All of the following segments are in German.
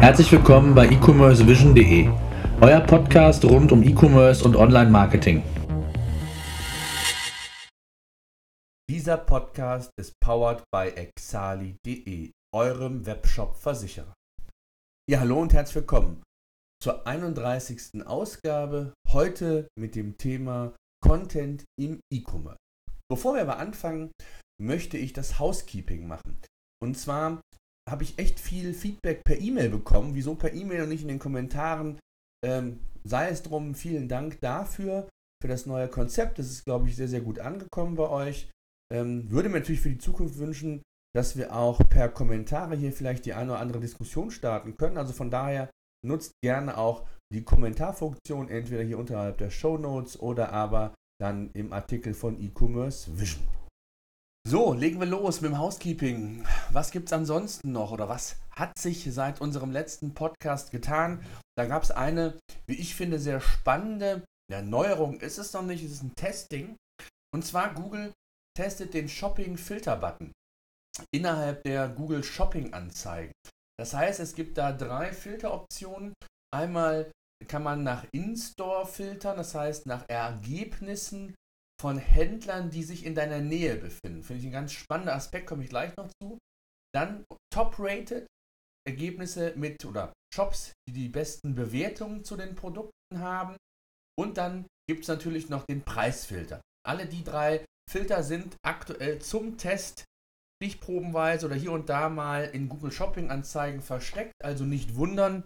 Herzlich willkommen bei e-commercevision.de, euer Podcast rund um E-Commerce und Online-Marketing. Dieser Podcast ist powered by exali.de, eurem Webshop-Versicherer. Ja, hallo und herzlich willkommen zur 31. Ausgabe, heute mit dem Thema Content im E-Commerce. Bevor wir aber anfangen, möchte ich das Housekeeping machen. Und zwar habe ich echt viel Feedback per E-Mail bekommen. Wieso per E-Mail und nicht in den Kommentaren? Ähm, sei es drum, vielen Dank dafür, für das neue Konzept. Das ist, glaube ich, sehr, sehr gut angekommen bei euch. Ähm, würde mir natürlich für die Zukunft wünschen, dass wir auch per Kommentare hier vielleicht die eine oder andere Diskussion starten können. Also von daher nutzt gerne auch die Kommentarfunktion, entweder hier unterhalb der Show Notes oder aber dann im Artikel von E-Commerce Vision. So, legen wir los mit dem Housekeeping. Was gibt es ansonsten noch oder was hat sich seit unserem letzten Podcast getan? Da gab es eine, wie ich finde, sehr spannende ja, Neuerung. Ist es noch nicht, es ist ein Testing. Und zwar Google testet den Shopping-Filter-Button innerhalb der Google Shopping-Anzeigen. Das heißt, es gibt da drei Filteroptionen. Einmal kann man nach In-Store filtern, das heißt nach Ergebnissen von Händlern, die sich in deiner Nähe befinden. Finde ich ein ganz spannender Aspekt, komme ich gleich noch zu. Dann Top-Rated, Ergebnisse mit oder Shops, die die besten Bewertungen zu den Produkten haben. Und dann gibt es natürlich noch den Preisfilter. Alle die drei Filter sind aktuell zum Test stichprobenweise oder hier und da mal in Google Shopping Anzeigen versteckt. Also nicht wundern,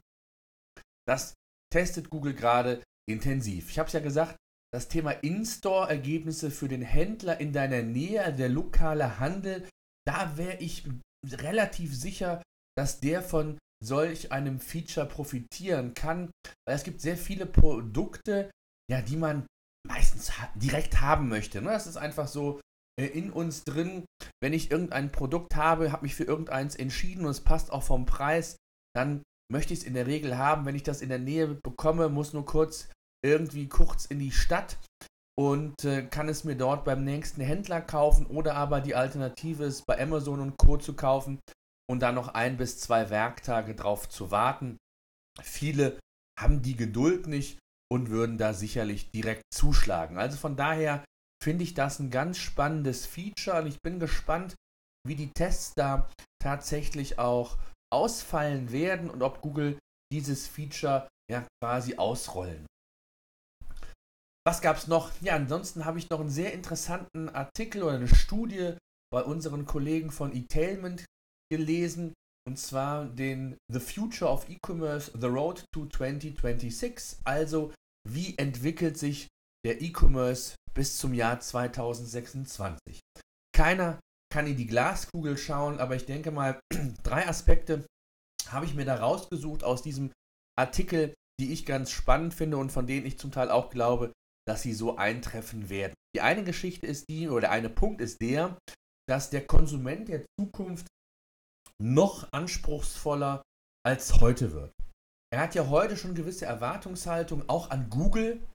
das testet Google gerade intensiv. Ich habe es ja gesagt, das Thema In-Store-Ergebnisse für den Händler in deiner Nähe, der lokale Handel, da wäre ich relativ sicher, dass der von solch einem Feature profitieren kann, weil es gibt sehr viele Produkte, ja, die man meistens direkt haben möchte. Ne? Das ist einfach so äh, in uns drin. Wenn ich irgendein Produkt habe, habe mich für irgendeins entschieden und es passt auch vom Preis, dann möchte ich es in der Regel haben. Wenn ich das in der Nähe bekomme, muss nur kurz irgendwie kurz in die Stadt und äh, kann es mir dort beim nächsten Händler kaufen oder aber die Alternative ist bei Amazon und Co. zu kaufen und dann noch ein bis zwei Werktage drauf zu warten. Viele haben die Geduld nicht und würden da sicherlich direkt zuschlagen. Also von daher finde ich das ein ganz spannendes Feature und ich bin gespannt, wie die Tests da tatsächlich auch ausfallen werden und ob Google dieses Feature ja quasi ausrollen was gab es noch? Ja, ansonsten habe ich noch einen sehr interessanten Artikel oder eine Studie bei unseren Kollegen von eTailment gelesen. Und zwar den The Future of E-Commerce, The Road to 2026. Also, wie entwickelt sich der E-Commerce bis zum Jahr 2026? Keiner kann in die Glaskugel schauen, aber ich denke mal, drei Aspekte habe ich mir da rausgesucht aus diesem Artikel, die ich ganz spannend finde und von denen ich zum Teil auch glaube, dass sie so eintreffen werden. Die eine Geschichte ist die, oder der eine Punkt ist der, dass der Konsument der Zukunft noch anspruchsvoller als heute wird. Er hat ja heute schon gewisse Erwartungshaltung, auch an Google.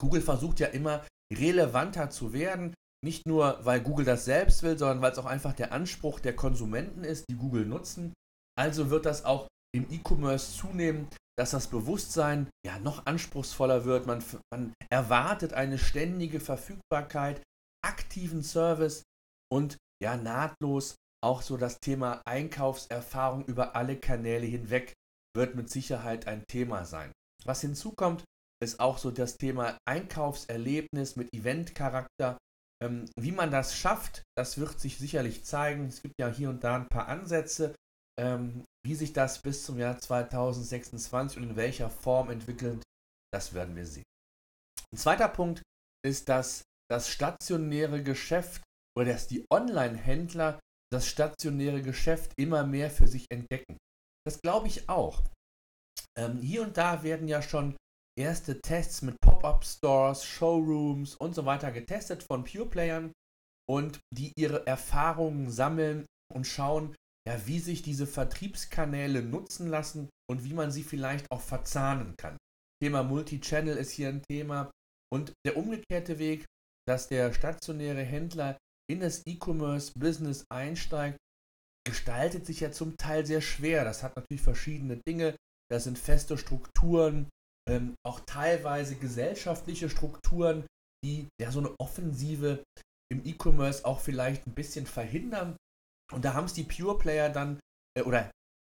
Google versucht ja immer relevanter zu werden, nicht nur weil Google das selbst will, sondern weil es auch einfach der Anspruch der Konsumenten ist, die Google nutzen. Also wird das auch im E-Commerce zunehmen, dass das Bewusstsein ja noch anspruchsvoller wird. Man, man erwartet eine ständige Verfügbarkeit, aktiven Service und ja nahtlos auch so das Thema Einkaufserfahrung über alle Kanäle hinweg wird mit Sicherheit ein Thema sein. Was hinzukommt, ist auch so das Thema Einkaufserlebnis mit Eventcharakter. Ähm, wie man das schafft, das wird sich sicherlich zeigen. Es gibt ja hier und da ein paar Ansätze, ähm, wie sich das bis zum Jahr 2026 und in welcher Form entwickelt, das werden wir sehen. Ein zweiter Punkt ist, dass das stationäre Geschäft oder dass die Online-Händler das stationäre Geschäft immer mehr für sich entdecken. Das glaube ich auch. Ähm, hier und da werden ja schon erste Tests mit Pop-up-Stores, Showrooms und so weiter getestet von Pure-Playern und die ihre Erfahrungen sammeln und schauen, ja, wie sich diese Vertriebskanäle nutzen lassen und wie man sie vielleicht auch verzahnen kann. Thema Multichannel ist hier ein Thema und der umgekehrte Weg, dass der stationäre Händler in das E-Commerce-Business einsteigt gestaltet sich ja zum Teil sehr schwer. Das hat natürlich verschiedene Dinge. Das sind feste Strukturen, ähm, auch teilweise gesellschaftliche Strukturen, die ja so eine Offensive im E-Commerce auch vielleicht ein bisschen verhindern. Und da haben es die Pure Player dann äh, oder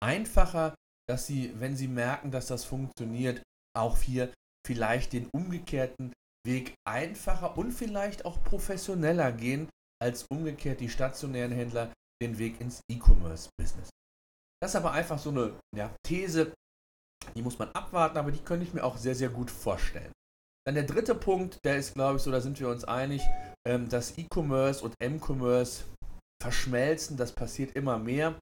einfacher, dass sie, wenn sie merken, dass das funktioniert, auch hier vielleicht den umgekehrten Weg einfacher und vielleicht auch professioneller gehen, als umgekehrt die stationären Händler den Weg ins E-Commerce-Business. Das ist aber einfach so eine ja, These, die muss man abwarten, aber die könnte ich mir auch sehr, sehr gut vorstellen. Dann der dritte Punkt, der ist, glaube ich, so, da sind wir uns einig, ähm, dass E-Commerce und M-Commerce verschmelzen, das passiert immer mehr,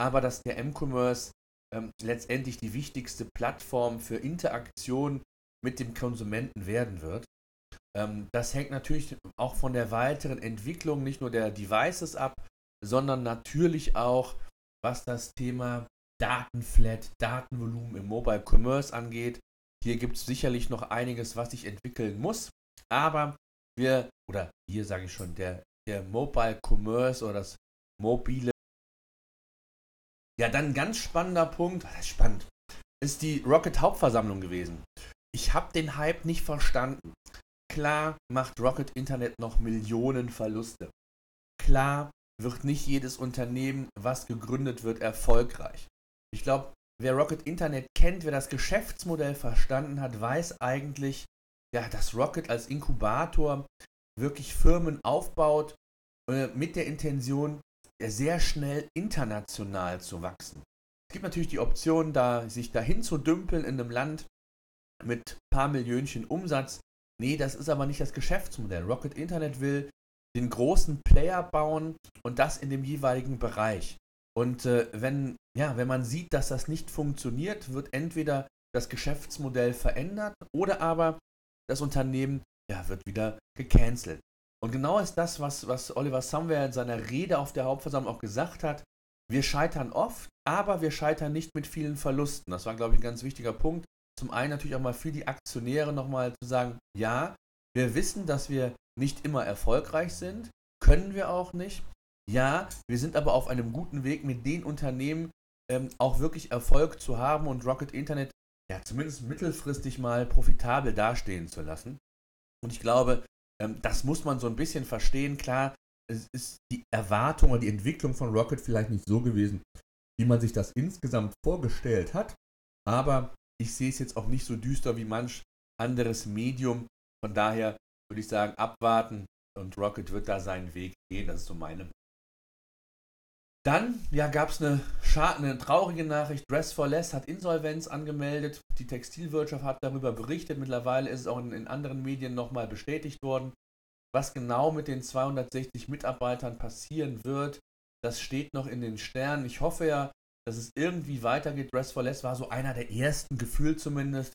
aber dass der M-Commerce ähm, letztendlich die wichtigste Plattform für Interaktion mit dem Konsumenten werden wird. Ähm, das hängt natürlich auch von der weiteren Entwicklung nicht nur der Devices ab, sondern natürlich auch, was das Thema Datenflat, Datenvolumen im Mobile Commerce angeht. Hier gibt es sicherlich noch einiges, was sich entwickeln muss, aber wir, oder hier sage ich schon, der, der Mobile Commerce oder das mobile. Ja, dann ein ganz spannender Punkt, das ist spannend, ist die Rocket Hauptversammlung gewesen. Ich habe den Hype nicht verstanden. Klar macht Rocket Internet noch Millionen Verluste. Klar wird nicht jedes Unternehmen, was gegründet wird, erfolgreich. Ich glaube, wer Rocket Internet kennt, wer das Geschäftsmodell verstanden hat, weiß eigentlich, ja, dass Rocket als Inkubator wirklich Firmen aufbaut äh, mit der Intention, sehr schnell international zu wachsen. Es gibt natürlich die Option, da sich dahin zu dümpeln in einem Land mit ein paar Millionchen Umsatz. Nee, das ist aber nicht das Geschäftsmodell. Rocket Internet will den großen Player bauen und das in dem jeweiligen Bereich. Und äh, wenn, ja, wenn man sieht, dass das nicht funktioniert, wird entweder das Geschäftsmodell verändert oder aber das Unternehmen ja, wird wieder gecancelt. Und genau ist das, was, was Oliver Somewhere in seiner Rede auf der Hauptversammlung auch gesagt hat. Wir scheitern oft, aber wir scheitern nicht mit vielen Verlusten. Das war, glaube ich, ein ganz wichtiger Punkt. Zum einen natürlich auch mal für die Aktionäre nochmal zu sagen, ja, wir wissen, dass wir nicht immer erfolgreich sind, können wir auch nicht. Ja, wir sind aber auf einem guten Weg, mit den Unternehmen ähm, auch wirklich Erfolg zu haben und Rocket Internet ja zumindest mittelfristig mal profitabel dastehen zu lassen. Und ich glaube, ähm, das muss man so ein bisschen verstehen. Klar, es ist die Erwartung oder die Entwicklung von Rocket vielleicht nicht so gewesen, wie man sich das insgesamt vorgestellt hat. Aber ich sehe es jetzt auch nicht so düster wie manch anderes Medium. Von daher würde ich sagen, abwarten und Rocket wird da seinen Weg gehen. Das ist so meine. Dann ja, gab es eine, eine traurige Nachricht. Dress for Less hat Insolvenz angemeldet. Die Textilwirtschaft hat darüber berichtet. Mittlerweile ist es auch in, in anderen Medien nochmal bestätigt worden. Was genau mit den 260 Mitarbeitern passieren wird, das steht noch in den Sternen. Ich hoffe ja, dass es irgendwie weitergeht. Dress for Less war so einer der ersten, gefühlt zumindest.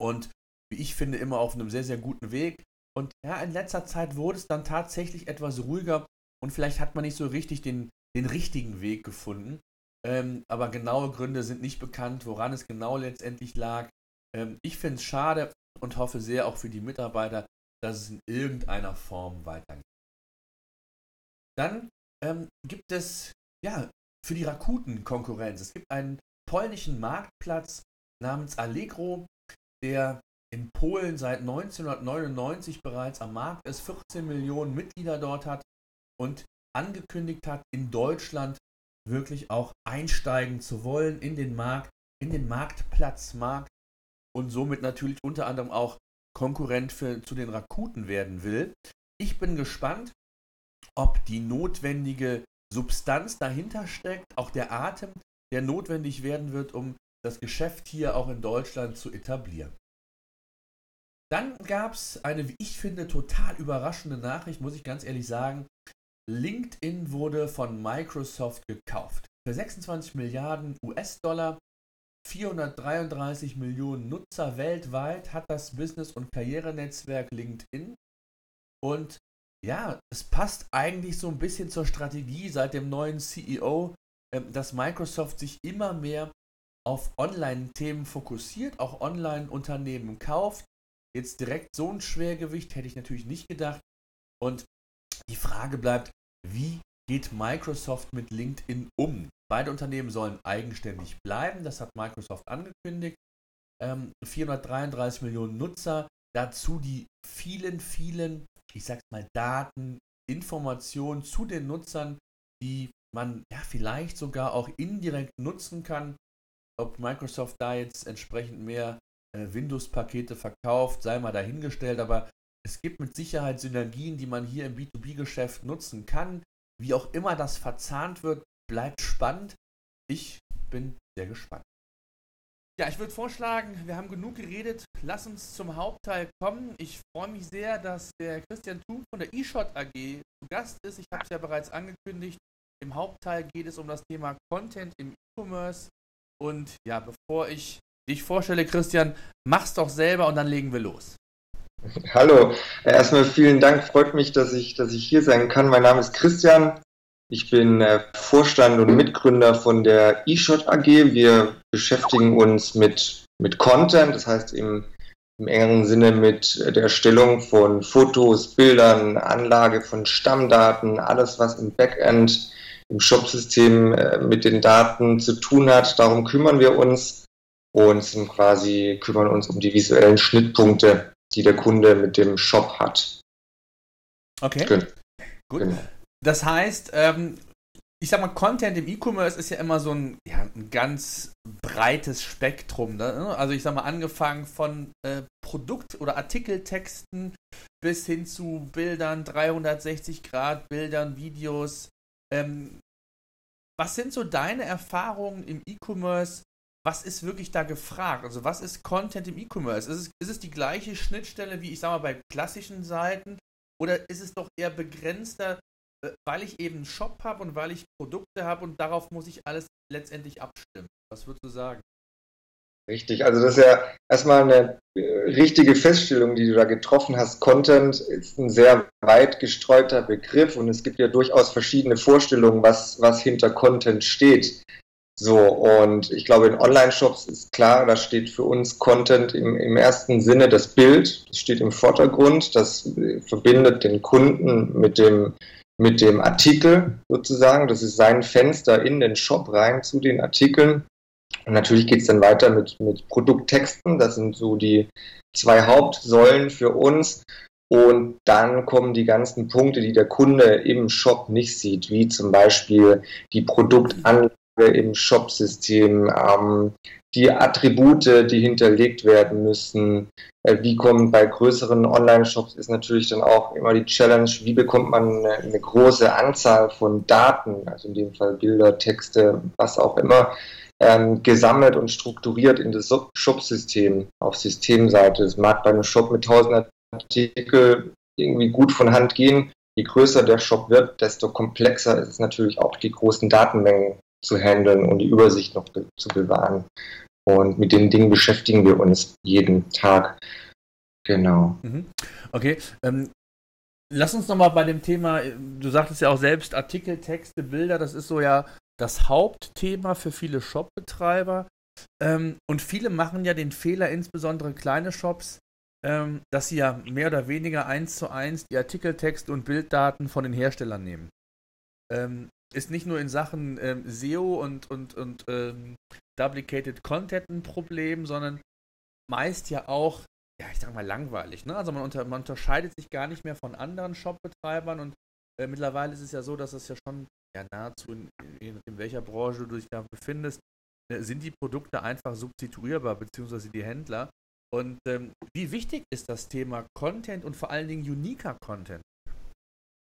Und wie ich finde, immer auf einem sehr, sehr guten Weg. Und ja, in letzter Zeit wurde es dann tatsächlich etwas ruhiger und vielleicht hat man nicht so richtig den, den richtigen Weg gefunden. Ähm, aber genaue Gründe sind nicht bekannt, woran es genau letztendlich lag. Ähm, ich finde es schade und hoffe sehr auch für die Mitarbeiter, dass es in irgendeiner Form weitergeht. Dann ähm, gibt es ja für die Rakuten Konkurrenz. Es gibt einen polnischen Marktplatz namens Allegro, der in Polen seit 1999 bereits am Markt ist, 14 Millionen Mitglieder dort hat und angekündigt hat, in Deutschland wirklich auch einsteigen zu wollen in den Markt, in den Marktplatzmarkt und somit natürlich unter anderem auch Konkurrent für, zu den Rakuten werden will. Ich bin gespannt, ob die notwendige Substanz dahinter steckt, auch der Atem, der notwendig werden wird, um das Geschäft hier auch in Deutschland zu etablieren. Dann gab es eine, wie ich finde, total überraschende Nachricht, muss ich ganz ehrlich sagen. LinkedIn wurde von Microsoft gekauft. Für 26 Milliarden US-Dollar, 433 Millionen Nutzer weltweit hat das Business- und Karrierenetzwerk LinkedIn. Und ja, es passt eigentlich so ein bisschen zur Strategie seit dem neuen CEO, ähm, dass Microsoft sich immer mehr auf Online-Themen fokussiert, auch Online-Unternehmen kauft Jetzt direkt so ein Schwergewicht hätte ich natürlich nicht gedacht. Und die Frage bleibt, wie geht Microsoft mit LinkedIn um? Beide Unternehmen sollen eigenständig bleiben, das hat Microsoft angekündigt. Ähm, 433 Millionen Nutzer, dazu die vielen, vielen, ich sag's mal, Daten, Informationen zu den Nutzern, die man ja vielleicht sogar auch indirekt nutzen kann. Ob Microsoft da jetzt entsprechend mehr äh, Windows-Pakete verkauft, sei mal dahingestellt, aber es gibt mit Sicherheit Synergien, die man hier im B2B-Geschäft nutzen kann. Wie auch immer das verzahnt wird, bleibt spannend. Ich bin sehr gespannt. Ja, ich würde vorschlagen, wir haben genug geredet. Lass uns zum Hauptteil kommen. Ich freue mich sehr, dass der Christian Thum von der eShot AG zu Gast ist. Ich habe es ja bereits angekündigt. Im Hauptteil geht es um das Thema Content im E-Commerce. Und ja, bevor ich dich vorstelle, Christian, mach's doch selber und dann legen wir los. Hallo, erstmal vielen Dank. Freut mich, dass ich, dass ich hier sein kann. Mein Name ist Christian. Ich bin äh, Vorstand und Mitgründer von der eShot AG. Wir beschäftigen uns mit, mit Content, das heißt im, im engeren Sinne mit der Erstellung von Fotos, Bildern, Anlage von Stammdaten, alles was im Backend, im Shopsystem äh, mit den Daten zu tun hat. Darum kümmern wir uns und sind quasi kümmern uns um die visuellen Schnittpunkte, die der Kunde mit dem Shop hat. Okay. Gut. Gut. Das heißt, ähm, ich sag mal, Content im E-Commerce ist ja immer so ein, ja, ein ganz breites Spektrum. Ne? Also ich sag mal, angefangen von äh, Produkt- oder Artikeltexten bis hin zu Bildern, 360 Grad Bildern, Videos. Ähm, was sind so deine Erfahrungen im E-Commerce? Was ist wirklich da gefragt? Also was ist Content im E-Commerce? Ist es, ist es die gleiche Schnittstelle wie ich sag mal bei klassischen Seiten? Oder ist es doch eher begrenzter äh, weil ich eben einen Shop habe und weil ich Produkte habe und darauf muss ich alles letztendlich abstimmen. Was würdest du sagen? Richtig, also das ist ja erstmal eine äh, richtige Feststellung, die du da getroffen hast. Content ist ein sehr weit gestreuter Begriff und es gibt ja durchaus verschiedene Vorstellungen, was, was hinter Content steht. So, und ich glaube, in Online-Shops ist klar, da steht für uns Content im, im ersten Sinne das Bild, das steht im Vordergrund, das äh, verbindet den Kunden mit dem, mit dem Artikel sozusagen. Das ist sein Fenster in den Shop rein zu den Artikeln. Und natürlich geht es dann weiter mit, mit Produkttexten. Das sind so die zwei Hauptsäulen für uns. Und dann kommen die ganzen Punkte, die der Kunde im Shop nicht sieht, wie zum Beispiel die Produktanlage im Shopsystem, ähm, die Attribute, die hinterlegt werden müssen. Äh, wie kommt bei größeren Online-Shops ist natürlich dann auch immer die Challenge, wie bekommt man eine, eine, große Anzahl von Daten, also in dem Fall Bilder, Texte, was auch immer, ähm, gesammelt und strukturiert in das Shop-System auf Systemseite. Es mag bei einem Shop mit 1000 Artikel irgendwie gut von Hand gehen. Je größer der Shop wird, desto komplexer ist es natürlich auch, die großen Datenmengen zu handeln und die Übersicht noch zu bewahren. Und mit den Dingen beschäftigen wir uns jeden Tag. Genau. Mhm. Okay. Ähm, lass uns nochmal bei dem Thema, du sagtest ja auch selbst, Artikel, Texte, Bilder, das ist so ja das Hauptthema für viele Shopbetreiber. Ähm, und viele machen ja den Fehler, insbesondere kleine Shops, ähm, dass sie ja mehr oder weniger eins zu eins die Artikeltexte und Bilddaten von den Herstellern nehmen. Ähm, ist nicht nur in Sachen ähm, SEO und, und, und ähm, Duplicated Content ein Problem, sondern meist ja auch, ja, ich sag mal, langweilig. Ne? Also man, unter, man unterscheidet sich gar nicht mehr von anderen Shopbetreibern und äh, mittlerweile ist es ja so, dass es ja schon ja, nahezu, in, in, in welcher Branche du dich da befindest, äh, sind die Produkte einfach substituierbar, beziehungsweise die Händler. Und ähm, wie wichtig ist das Thema Content und vor allen Dingen uniker Content?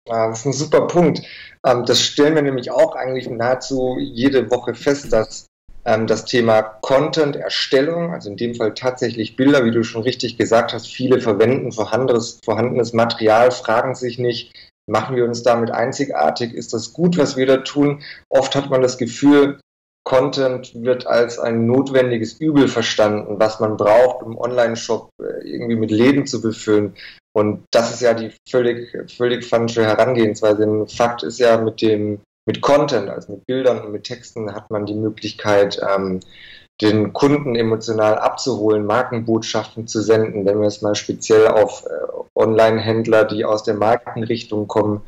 Ja, das ist ein super Punkt. Ähm, das stellen wir nämlich auch eigentlich nahezu jede Woche fest, dass ähm, das Thema Content-Erstellung, also in dem Fall tatsächlich Bilder, wie du schon richtig gesagt hast, viele verwenden vorhandenes, vorhandenes Material, fragen sich nicht, machen wir uns damit einzigartig, ist das gut, was wir da tun? Oft hat man das Gefühl, Content wird als ein notwendiges Übel verstanden, was man braucht, um Online-Shop äh, irgendwie mit Leben zu befüllen. Und das ist ja die völlig, völlig falsche Herangehensweise. Denn Fakt ist ja, mit dem, mit Content, also mit Bildern und mit Texten, hat man die Möglichkeit, ähm, den Kunden emotional abzuholen, Markenbotschaften zu senden. Wenn wir es mal speziell auf äh, Online-Händler, die aus der Markenrichtung kommen,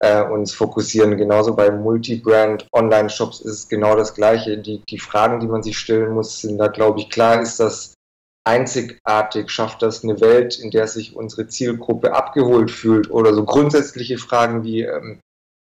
äh, uns fokussieren. Genauso bei Multibrand Online-Shops ist es genau das Gleiche. Die, die Fragen, die man sich stellen muss, sind da, glaube ich, klar, ist das einzigartig? Schafft das eine Welt, in der sich unsere Zielgruppe abgeholt fühlt? Oder so grundsätzliche Fragen wie, ähm,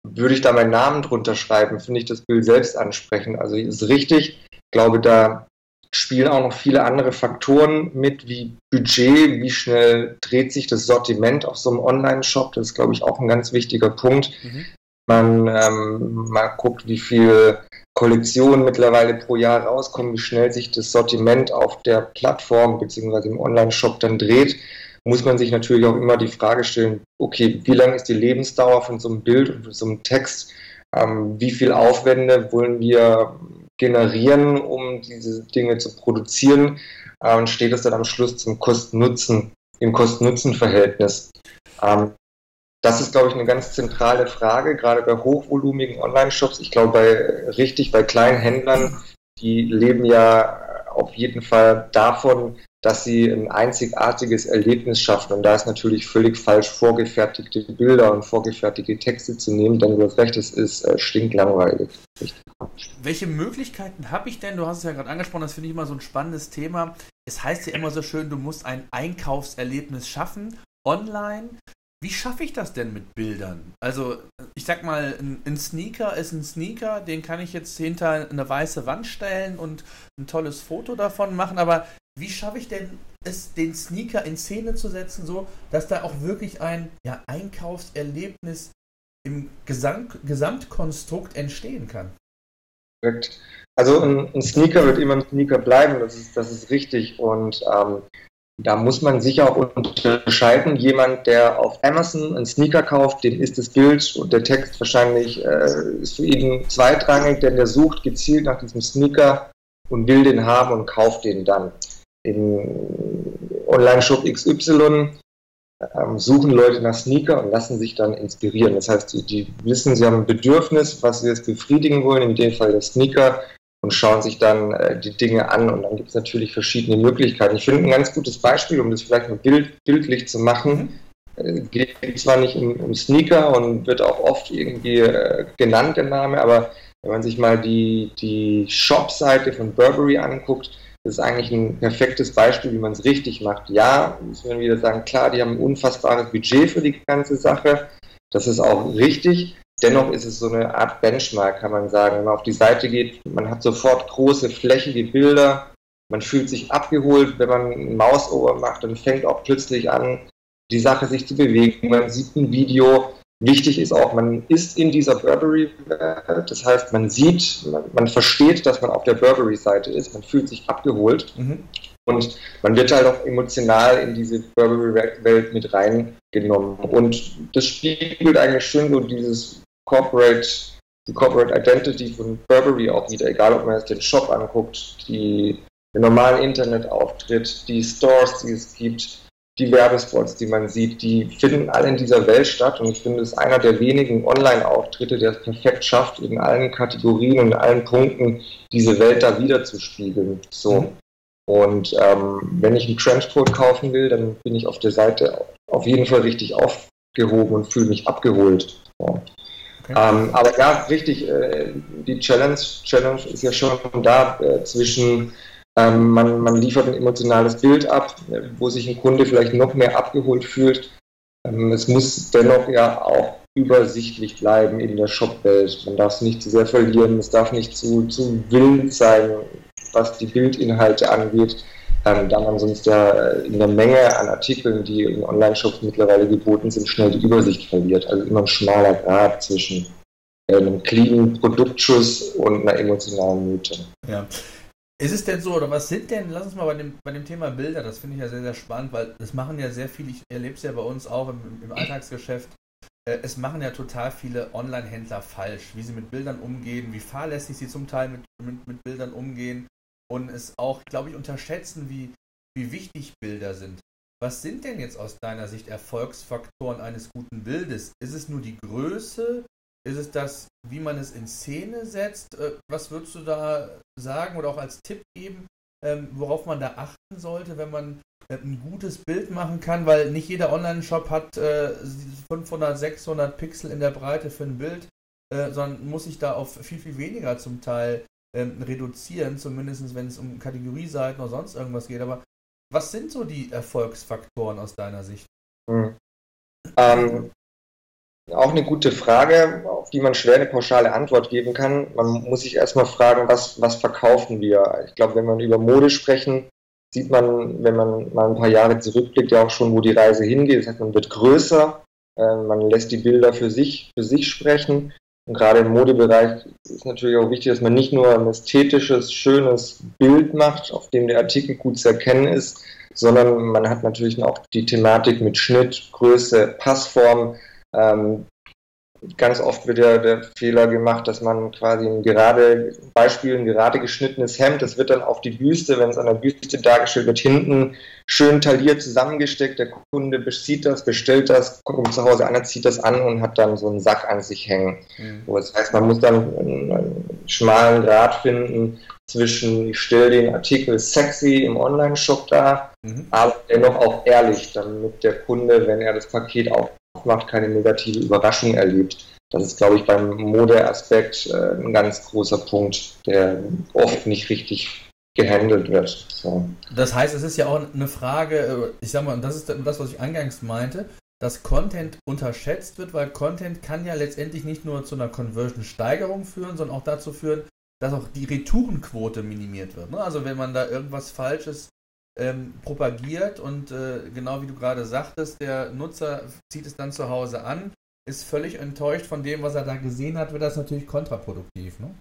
würde ich da meinen Namen drunter schreiben? Finde ich das Bild selbst ansprechend? Also ist richtig. Ich glaube, da spielen auch noch viele andere Faktoren mit, wie Budget, wie schnell dreht sich das Sortiment auf so einem Online-Shop. Das ist, glaube ich, auch ein ganz wichtiger Punkt. Mhm. Man ähm, mal guckt, wie viel Kollektionen mittlerweile pro Jahr rauskommen, wie schnell sich das Sortiment auf der Plattform bzw. im Online-Shop dann dreht, muss man sich natürlich auch immer die Frage stellen, okay, wie lang ist die Lebensdauer von so einem Bild und von so einem Text? Ähm, wie viel Aufwände wollen wir generieren, um diese Dinge zu produzieren äh, und steht es dann am Schluss zum Kosten-Nutzen, im Kosten-Nutzen-Verhältnis. Ähm, das ist, glaube ich, eine ganz zentrale Frage, gerade bei hochvolumigen Online-Shops. Ich glaube, bei richtig, bei kleinen Händlern, die leben ja auf jeden Fall davon, dass sie ein einzigartiges Erlebnis schaffen. Und da ist natürlich völlig falsch, vorgefertigte Bilder und vorgefertigte Texte zu nehmen, denn du hast recht, es ist äh, stinklangweilig. Welche Möglichkeiten habe ich denn? Du hast es ja gerade angesprochen, das finde ich immer so ein spannendes Thema. Es heißt ja immer so schön, du musst ein Einkaufserlebnis schaffen online. Wie schaffe ich das denn mit Bildern? Also, ich sag mal, ein, ein, Sneaker ist ein Sneaker, den kann ich jetzt hinter eine weiße Wand stellen und ein tolles Foto davon machen, aber wie schaffe ich denn es, den Sneaker in Szene zu setzen, so dass da auch wirklich ein ja, Einkaufserlebnis im Gesamt, Gesamtkonstrukt entstehen kann? Also ein, ein, Sneaker wird immer ein Sneaker bleiben, das ist, das ist richtig. Und ähm, da muss man sicher auch unterscheiden. Jemand, der auf Amazon einen Sneaker kauft, dem ist das Bild und der Text wahrscheinlich äh, ist für ihn zweitrangig, denn der sucht gezielt nach diesem Sneaker und will den haben und kauft den dann im Online-Shop XY ähm, suchen Leute nach Sneaker und lassen sich dann inspirieren. Das heißt, die, die, wissen, sie haben ein Bedürfnis, was sie jetzt befriedigen wollen, in dem Fall der Sneaker, und schauen sich dann äh, die Dinge an. Und dann gibt es natürlich verschiedene Möglichkeiten. Ich finde ein ganz gutes Beispiel, um das vielleicht mal bild, bildlich zu machen. Äh, geht zwar nicht um, um, Sneaker und wird auch oft irgendwie äh, genannt, der Name, aber wenn man sich mal die, die Shop-Seite von Burberry anguckt, das ist eigentlich ein perfektes Beispiel, wie man es richtig macht. Ja, muss man wieder sagen, klar, die haben ein unfassbares Budget für die ganze Sache. Das ist auch richtig. Dennoch ist es so eine Art Benchmark, kann man sagen. Wenn man auf die Seite geht, man hat sofort große, flächige Bilder. Man fühlt sich abgeholt, wenn man ein Mausover macht, dann fängt auch plötzlich an, die Sache sich zu bewegen. Man sieht ein Video, Wichtig ist auch, man ist in dieser Burberry-Welt, das heißt, man sieht, man, man, versteht, dass man auf der Burberry-Seite ist, man fühlt sich abgeholt mhm. und man wird halt auch emotional in diese Burberry-Welt mit reingenommen. Und das spiegelt eigentlich schön so dieses Corporate, die Corporate Identity von Burberry auch wieder, egal ob man jetzt den Shop anguckt, die, den normalen Internetauftritt, die Stores, die es gibt, die Werbespots, die man sieht, die finden alle in dieser Welt statt und ich finde, es ist einer der wenigen Online-Auftritte, der es perfekt schafft, in allen Kategorien und in allen Punkten diese Welt da wiederzuspiegeln. So. Mhm. Und ähm, wenn ich einen Trenchcoat kaufen will, dann bin ich auf der Seite auf jeden Fall richtig aufgehoben und fühle mich abgeholt. So. Okay. Ähm, aber ja, richtig, äh, die Challenge, Challenge ist ja schon da äh, zwischen ähm, man, man, liefert ein emotionales Bild ab, wo sich ein Kunde vielleicht noch mehr abgeholt fühlt. Ähm, es muss dennoch ja auch übersichtlich bleiben in der Shopwelt. Man darf es nicht zu sehr verlieren, es darf nicht zu, zu wild sein, was die Bildinhalte angeht, ähm, da man sonst ja äh, in der Menge an Artikeln, die in Online-Shops mittlerweile geboten sind, schnell die Übersicht verliert. Also immer ein schmaler Grad zwischen äh, einem cleanen Produktschuss und einer emotionalen Mythe. Ja. Ist es denn so, oder was sind denn, lass uns mal bei dem, bei dem Thema Bilder, das finde ich ja sehr, sehr spannend, weil das machen ja sehr viele, ich erlebe es ja bei uns auch im, im Alltagsgeschäft, äh, es machen ja total viele Online-Händler falsch, wie sie mit Bildern umgehen, wie fahrlässig sie zum Teil mit, mit, mit Bildern umgehen und es auch, glaube ich, unterschätzen, wie, wie wichtig Bilder sind. Was sind denn jetzt aus deiner Sicht Erfolgsfaktoren eines guten Bildes? Ist es nur die Größe? Ist es das, wie man es in Szene setzt? Äh, was würdest du da sagen oder auch als Tipp geben, ähm, worauf man da achten sollte, wenn man äh, ein gutes Bild machen kann, weil nicht jeder Online-Shop hat äh, 500, 600 Pixel in der Breite für ein Bild, äh, sondern muss sich da auf viel, viel weniger zum Teil ähm, reduzieren, zumindest wenn es um Kategorieseiten oder sonst irgendwas geht. Aber was sind so die Erfolgsfaktoren aus deiner Sicht? Hm. Ähm, auch eine gute Frage, auf die man schwer eine pauschale Antwort geben kann. Man muss sich erstmal fragen, was, was verkaufen wir? Ich glaube, wenn man über Mode sprechen, sieht man, wenn man mal ein paar Jahre zurückblickt, ja auch schon, wo die Reise hingeht. Das heißt, man wird größer, äh, man lässt die Bilder für sich, für sich sprechen. Und gerade im Modebereich ist natürlich auch wichtig, dass man nicht nur ein ästhetisches, schönes Bild macht, auf dem der Artikel gut zu erkennen ist, sondern man hat natürlich auch die Thematik mit Schnitt, Größe, Passform, ähm, ganz oft wird ja der Fehler gemacht, dass man quasi ein gerade Beispiel, ein gerade geschnittenes Hemd, das wird dann auf die Büste, wenn es an der Büste dargestellt wird, hinten schön tailliert zusammengesteckt. Der Kunde sieht das, bestellt das, kommt zu Hause an, zieht das an und hat dann so einen Sack an sich hängen. Mhm. Das heißt, man muss dann einen, einen schmalen Grad finden zwischen, ich stelle den Artikel sexy im Online-Shop dar, mhm. aber dennoch auch ehrlich, damit der Kunde, wenn er das Paket auf macht, keine negative Überraschung erlebt. Das ist, glaube ich, beim Modeaspekt äh, ein ganz großer Punkt, der oft nicht richtig gehandelt wird. So. Das heißt, es ist ja auch eine Frage, äh, ich sag mal, das ist das, was ich eingangs meinte, dass Content unterschätzt wird, weil Content kann ja letztendlich nicht nur zu einer Conversion-Steigerung führen, sondern auch dazu führen, dass auch die Retourenquote minimiert wird. Ne? Also wenn man da irgendwas Falsches ähm, propagiert und äh, genau wie du gerade sagtest, der Nutzer zieht es dann zu Hause an, ist völlig enttäuscht von dem, was er da gesehen hat, wird das natürlich kontraproduktiv. Ne?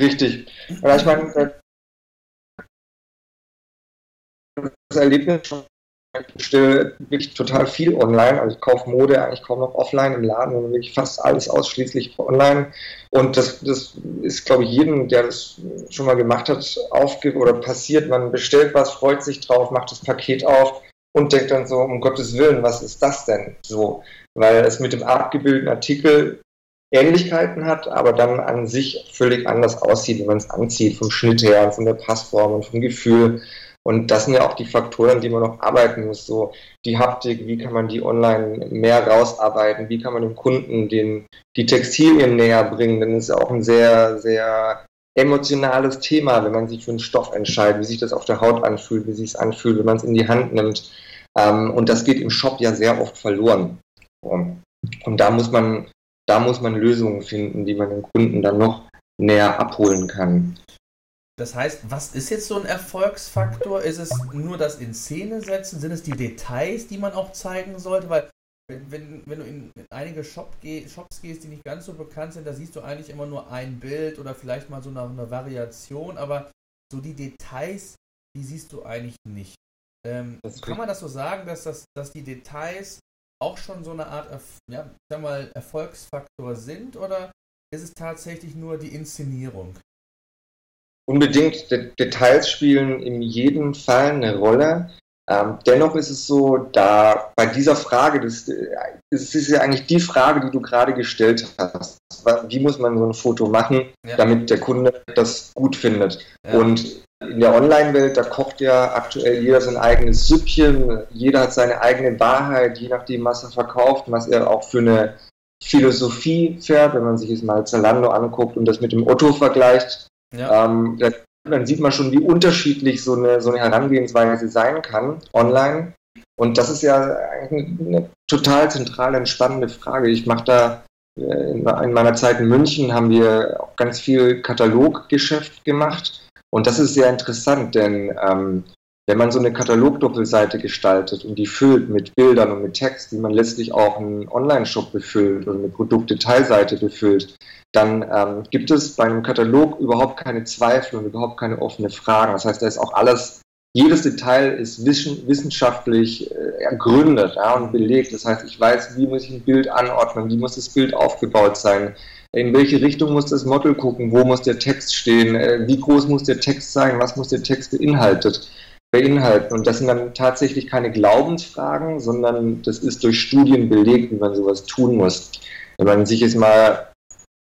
Richtig. Ich meine, das Erlebnis schon bestelle wirklich total viel online. Also ich kaufe Mode eigentlich kaum noch offline im Laden, sondern wirklich fast alles ausschließlich online. Und das, das ist, glaube ich, jedem, der das schon mal gemacht hat, aufge oder passiert. Man bestellt was, freut sich drauf, macht das Paket auf und denkt dann so, um Gottes Willen, was ist das denn? So, weil es mit dem abgebildeten Artikel Ähnlichkeiten hat, aber dann an sich völlig anders aussieht, wenn man es anzieht, vom Schnitt her von der Passform und vom Gefühl. Und das sind ja auch die Faktoren, die man noch arbeiten muss. So die Haptik, wie kann man die online mehr rausarbeiten? Wie kann man dem Kunden den, die Textilien näher bringen? Denn es ist auch ein sehr, sehr emotionales Thema, wenn man sich für einen Stoff entscheidet, wie sich das auf der Haut anfühlt, wie sich es anfühlt, wenn man es in die Hand nimmt. Ähm, und das geht im Shop ja sehr oft verloren. Und da muss man, da muss man Lösungen finden, die man den Kunden dann noch näher abholen kann. Das heißt, was ist jetzt so ein Erfolgsfaktor? Ist es nur das in Szene setzen? Sind es die Details, die man auch zeigen sollte? Weil wenn, wenn du in einige Shop geh, Shops gehst, die nicht ganz so bekannt sind, da siehst du eigentlich immer nur ein Bild oder vielleicht mal so eine, eine Variation, aber so die Details, die siehst du eigentlich nicht. Ähm, kann man das so sagen, dass, das, dass die Details auch schon so eine Art ja, sag mal, Erfolgsfaktor sind oder ist es tatsächlich nur die Inszenierung? Unbedingt, De Details spielen in jedem Fall eine Rolle. Ähm, dennoch ist es so, da bei dieser Frage, das, das ist ja eigentlich die Frage, die du gerade gestellt hast. Wie muss man so ein Foto machen, ja. damit der Kunde das gut findet? Ja. Und in der Online-Welt, da kocht ja aktuell jeder sein eigenes Süppchen, jeder hat seine eigene Wahrheit, je nachdem, was er verkauft, was er auch für eine Philosophie fährt, wenn man sich jetzt mal Zalando anguckt und das mit dem Otto vergleicht, ja. Ähm, dann sieht man schon, wie unterschiedlich so eine, so eine Herangehensweise sein kann online. Und das ist ja eigentlich eine total zentrale und spannende Frage. Ich mache da äh, in meiner Zeit in München haben wir auch ganz viel Kataloggeschäft gemacht. Und das ist sehr interessant, denn ähm, wenn man so eine Katalogdoppelseite gestaltet und die füllt mit Bildern und mit Text, wie man letztlich auch einen Online-Shop befüllt oder eine Produktdetailseite befüllt, dann ähm, gibt es bei einem Katalog überhaupt keine Zweifel und überhaupt keine offene Fragen. Das heißt, da ist auch alles, jedes Detail ist wissenschaftlich äh, ergründet ja, und belegt. Das heißt, ich weiß, wie muss ich ein Bild anordnen, wie muss das Bild aufgebaut sein, in welche Richtung muss das Model gucken, wo muss der Text stehen, äh, wie groß muss der Text sein, was muss der Text beinhaltet beinhalten. Und das sind dann tatsächlich keine Glaubensfragen, sondern das ist durch Studien belegt, wie man sowas tun muss. Wenn man sich jetzt mal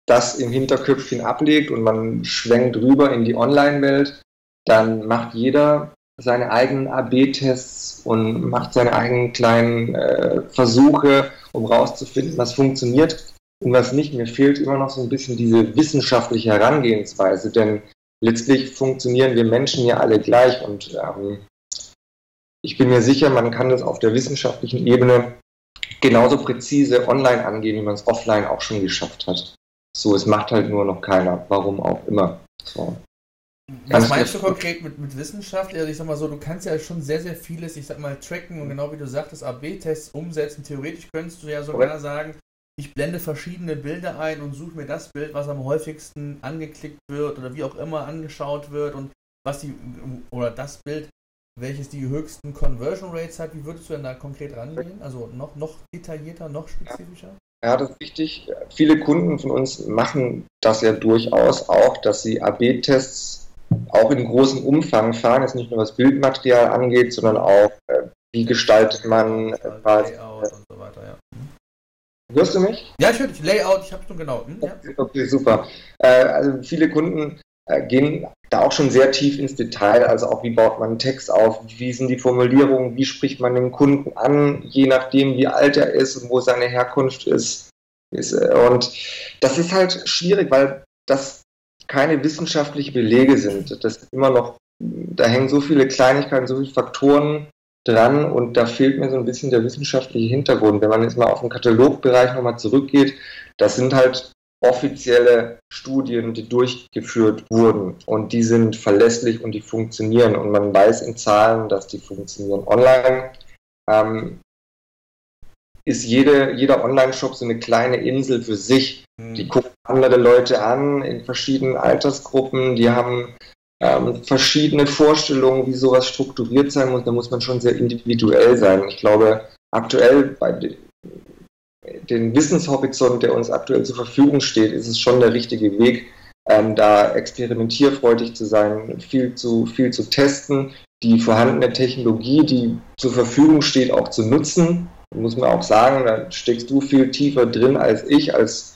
das im Hinterköpfchen ablegt und man schwenkt rüber in die Online-Welt, dann macht jeder seine eigenen AB-Tests und macht seine eigenen kleinen äh, Versuche, um rauszufinden, was funktioniert und was nicht. Mir fehlt immer noch so ein bisschen diese wissenschaftliche Herangehensweise, denn letztlich funktionieren wir Menschen ja alle gleich und ähm, ich bin mir sicher, man kann das auf der wissenschaftlichen Ebene genauso präzise online angehen, wie man es offline auch schon geschafft hat. So, es macht halt nur noch keiner, warum auch immer. So. Was meinst du konkret mit, mit Wissenschaft? Also ich sag mal so, du kannst ja schon sehr, sehr vieles, ich sag mal, tracken und genau wie du sagtest, AB-Tests umsetzen. Theoretisch könntest du ja sogar okay. sagen, ich blende verschiedene Bilder ein und suche mir das Bild, was am häufigsten angeklickt wird oder wie auch immer angeschaut wird und was die, oder das Bild, welches die höchsten Conversion Rates hat. Wie würdest du denn da konkret rangehen? Also noch, noch detaillierter, noch spezifischer? Ja, das ist wichtig. Viele Kunden von uns machen das ja durchaus auch, dass sie AB-Tests auch in großem Umfang fahren, jetzt nicht nur was Bildmaterial angeht, sondern auch, äh, wie gestaltet man äh, Layout und so weiter, ja. Hörst du mich? Ja, ich höre dich. Layout, ich habe schon genau. Hm, ja. Okay, super. Äh, also viele Kunden äh, gehen da auch schon sehr tief ins Detail, also auch wie baut man einen Text auf, wie sind die Formulierungen, wie spricht man den Kunden an, je nachdem wie alt er ist und wo seine Herkunft ist. ist äh, und das ist halt schwierig, weil das keine wissenschaftlichen Belege sind. Das ist immer noch, da hängen so viele Kleinigkeiten, so viele Faktoren dran und da fehlt mir so ein bisschen der wissenschaftliche Hintergrund. Wenn man jetzt mal auf den Katalogbereich nochmal zurückgeht, das sind halt offizielle Studien, die durchgeführt wurden und die sind verlässlich und die funktionieren und man weiß in Zahlen, dass die funktionieren. Online ähm, ist jede, jeder Online-Shop so eine kleine Insel für sich. Die hm. gucken andere Leute an in verschiedenen Altersgruppen, die haben ähm, verschiedene Vorstellungen, wie sowas strukturiert sein muss. Da muss man schon sehr individuell sein. Ich glaube, aktuell bei den Wissenshorizont, der uns aktuell zur Verfügung steht, ist es schon der richtige Weg, ähm, da experimentierfreudig zu sein, viel zu, viel zu testen, die vorhandene Technologie, die zur Verfügung steht, auch zu nutzen muss man auch sagen, da steckst du viel tiefer drin als ich, als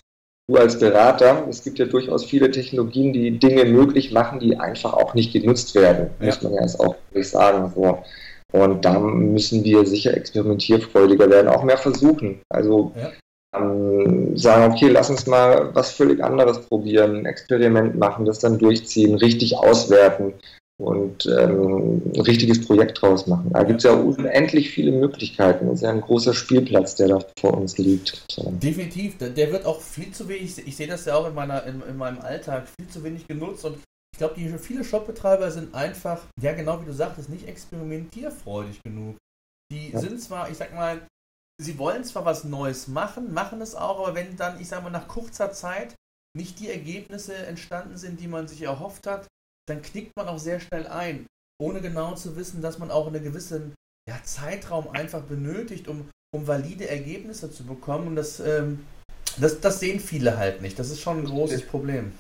du als Berater. Es gibt ja durchaus viele Technologien, die Dinge möglich machen, die einfach auch nicht genutzt werden, ja. muss man ja jetzt auch wirklich sagen. So. Und da müssen wir sicher experimentierfreudiger werden, auch mehr versuchen. Also ja. ähm, sagen, okay, lass uns mal was völlig anderes probieren, ein Experiment machen, das dann durchziehen, richtig auswerten und ähm, ein richtiges Projekt draus machen. Da gibt es ja unendlich viele Möglichkeiten. Das ist ja ein großer Spielplatz, der da vor uns liegt. So. Definitiv. Der wird auch viel zu wenig, ich sehe das ja auch in, meiner, in, in meinem Alltag, viel zu wenig genutzt und ich glaube, die viele Shopbetreiber sind einfach, ja genau wie du sagtest, nicht experimentierfreudig genug. Die ja. sind zwar, ich sag mal, sie wollen zwar was Neues machen, machen es auch, aber wenn dann, ich sag mal, nach kurzer Zeit nicht die Ergebnisse entstanden sind, die man sich erhofft hat, dann knickt man auch sehr schnell ein, ohne genau zu wissen, dass man auch einen gewissen ja, Zeitraum einfach benötigt, um, um valide Ergebnisse zu bekommen. Und das, ähm, das, das sehen viele halt nicht. Das ist schon ein großes Problem.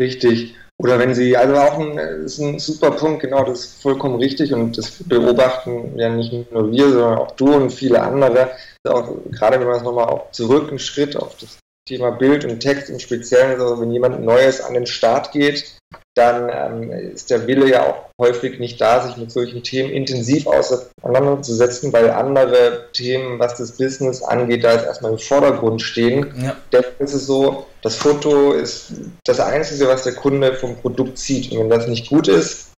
Richtig. Oder wenn Sie, also auch ein, ist ein super Punkt, genau, das ist vollkommen richtig und das beobachten ja nicht nur wir, sondern auch du und viele andere. Auch, gerade wenn man es nochmal auch zurück einen Schritt auf das Thema Bild und Text im Speziellen, also wenn jemand Neues an den Start geht, dann ähm, ist der Wille ja auch häufig nicht da, sich mit solchen Themen intensiv auseinanderzusetzen, weil andere Themen, was das Business angeht, da jetzt erstmal im Vordergrund stehen. Ja. Deswegen ist es so, das Foto ist das Einzige, was der Kunde vom Produkt sieht. Und wenn das nicht gut ist,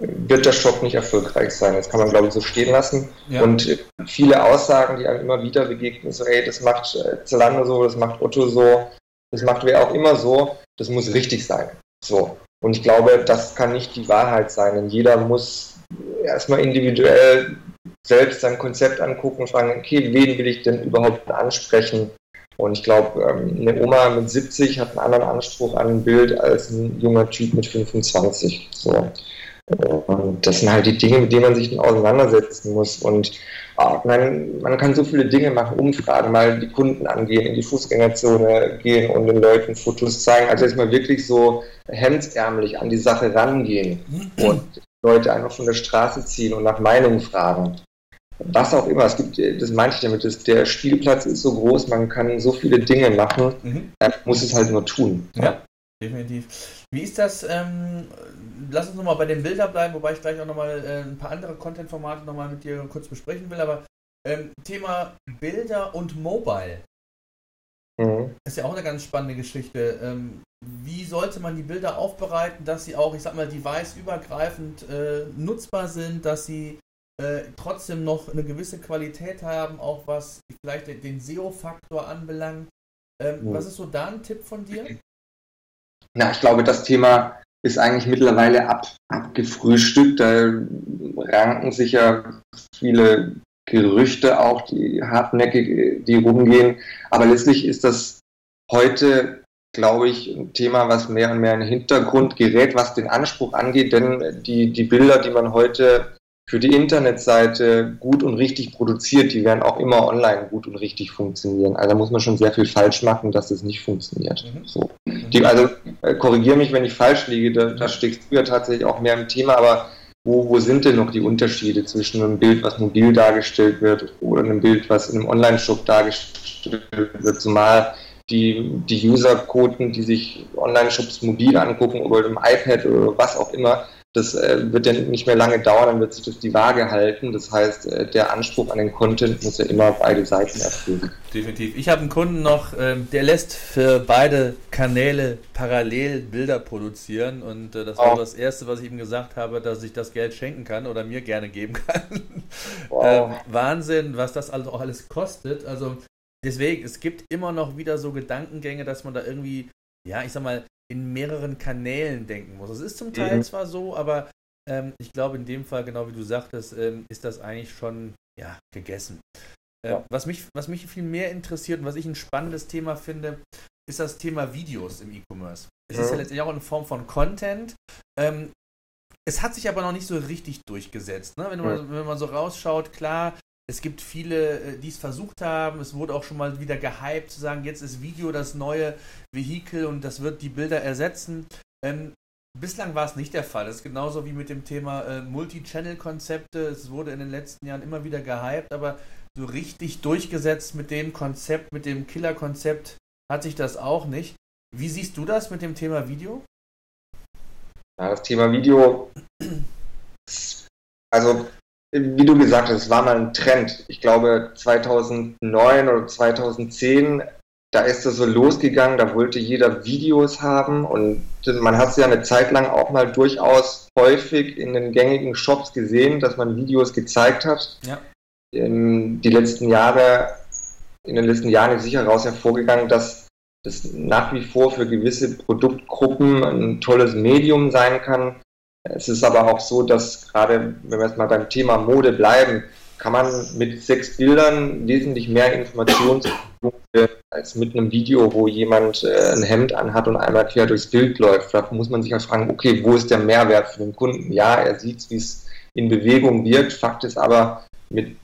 wird der Shop nicht erfolgreich sein. Das kann man, glaube ich, so stehen lassen. Ja. Und viele Aussagen, die einem immer wieder begegnen, so, ey, das macht äh, Zalando so, das macht Otto so, das macht wer auch immer so, das muss richtig sein. So. Und ich glaube, das kann nicht die Wahrheit sein, denn jeder muss erstmal individuell selbst sein Konzept angucken und fragen, okay, wen will ich denn überhaupt ansprechen? Und ich glaube, ähm, eine Oma mit 70 hat einen anderen Anspruch an ein Bild als ein junger Typ mit 25. So. Und das sind halt die Dinge, mit denen man sich dann auseinandersetzen muss. Und oh, man, man kann so viele Dinge machen, Umfragen, mal die Kunden angehen, in die Fußgängerzone gehen und den Leuten Fotos zeigen. Also jetzt mal wirklich so hemdsärmlich an die Sache rangehen und Leute einfach von der Straße ziehen und nach Meinungen fragen. Was auch immer, es gibt, das meinte ich damit, dass der Spielplatz ist so groß, man kann so viele Dinge machen, mhm. muss es halt nur tun. Ja. Definitiv. Wie ist das? Ähm, lass uns nochmal bei den Bildern bleiben, wobei ich gleich auch nochmal äh, ein paar andere Content-Formate nochmal mit dir kurz besprechen will. Aber ähm, Thema Bilder und Mobile. Mhm. Ist ja auch eine ganz spannende Geschichte. Ähm, wie sollte man die Bilder aufbereiten, dass sie auch, ich sag mal, device-übergreifend äh, nutzbar sind, dass sie äh, trotzdem noch eine gewisse Qualität haben, auch was vielleicht den SEO-Faktor anbelangt. Ähm, mhm. Was ist so da ein Tipp von dir? Na, ich glaube, das Thema ist eigentlich mittlerweile ab, abgefrühstückt. Da ranken sich ja viele Gerüchte auch, die hartnäckig, die rumgehen. Aber letztlich ist das heute, glaube ich, ein Thema, was mehr und mehr in den Hintergrund gerät, was den Anspruch angeht. Denn die, die Bilder, die man heute für die Internetseite gut und richtig produziert, die werden auch immer online gut und richtig funktionieren. Also da muss man schon sehr viel falsch machen, dass das nicht funktioniert. Mhm. So. Die, also äh, korrigiere mich, wenn ich falsch liege, da, da steckst du ja tatsächlich auch mehr im Thema, aber wo, wo sind denn noch die Unterschiede zwischen einem Bild, was mobil dargestellt wird oder einem Bild, was in einem Online-Shop dargestellt wird, zumal die, die User-Quoten, die sich Online-Shops mobil angucken oder im iPad oder was auch immer, das äh, wird ja nicht mehr lange dauern, dann wird sich das die Waage halten. Das heißt, äh, der Anspruch an den Content muss ja immer beide Seiten erfüllen. Definitiv. Ich habe einen Kunden noch, äh, der lässt für beide Kanäle parallel Bilder produzieren und äh, das war oh. das Erste, was ich ihm gesagt habe, dass ich das Geld schenken kann oder mir gerne geben kann. Wow. Ähm, Wahnsinn, was das also auch alles kostet. Also deswegen, es gibt immer noch wieder so Gedankengänge, dass man da irgendwie ja, ich sag mal, in mehreren Kanälen denken muss. Es ist zum Teil mhm. zwar so, aber ähm, ich glaube in dem Fall, genau wie du sagtest, ähm, ist das eigentlich schon ja, gegessen. Äh, ja. was, mich, was mich viel mehr interessiert und was ich ein spannendes Thema finde, ist das Thema Videos im E-Commerce. Es mhm. ist ja letztendlich auch eine Form von Content. Ähm, es hat sich aber noch nicht so richtig durchgesetzt. Ne? Wenn, man, wenn man so rausschaut, klar, es gibt viele, äh, die es versucht haben. Es wurde auch schon mal wieder gehypt, zu sagen, jetzt ist Video das neue Vehikel und das wird die Bilder ersetzen. Ähm, bislang war es nicht der Fall. Das ist genauso wie mit dem Thema äh, Multi-Channel-Konzepte. Es wurde in den letzten Jahren immer wieder gehypt, aber so richtig durchgesetzt mit dem Konzept, mit dem Killer-Konzept hat sich das auch nicht. Wie siehst du das mit dem Thema Video? Ja, das Thema Video, also wie du gesagt hast, es war mal ein Trend. Ich glaube 2009 oder 2010, da ist das so losgegangen, da wollte jeder Videos haben und man hat es ja eine Zeit lang auch mal durchaus häufig in den gängigen Shops gesehen, dass man Videos gezeigt hat. Ja. In die letzten Jahre, in den letzten Jahren ist sicher heraus hervorgegangen, dass das nach wie vor für gewisse Produktgruppen ein tolles Medium sein kann, es ist aber auch so, dass gerade, wenn wir jetzt mal beim Thema Mode bleiben, kann man mit sechs Bildern wesentlich mehr Informationen als mit einem Video, wo jemand äh, ein Hemd anhat und einmal quer durchs Bild läuft. Da muss man sich auch fragen, okay, wo ist der Mehrwert für den Kunden? Ja, er sieht, wie es in Bewegung wirkt. Fakt ist aber, mit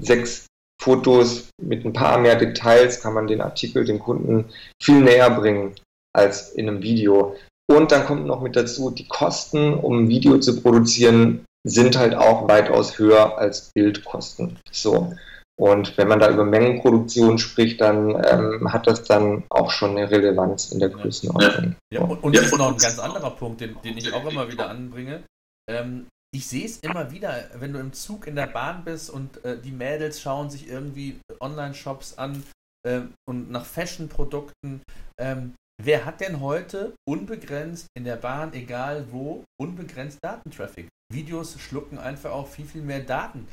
sechs Fotos, mit ein paar mehr Details kann man den Artikel dem Kunden viel näher bringen als in einem Video. Und dann kommt noch mit dazu, die Kosten, um ein Video zu produzieren, sind halt auch weitaus höher als Bildkosten. So. Und wenn man da über Mengenproduktion spricht, dann ähm, hat das dann auch schon eine Relevanz in der Größenordnung. Ja, und, und das ist noch ein ganz anderer Punkt, den, den ich auch immer wieder anbringe. Ähm, ich sehe es immer wieder, wenn du im Zug in der Bahn bist und äh, die Mädels schauen sich irgendwie Online-Shops an äh, und nach Fashion-Produkten. Ähm, Wer hat denn heute unbegrenzt in der Bahn, egal wo, unbegrenzt Datentraffic? Videos schlucken einfach auch viel, viel mehr Daten.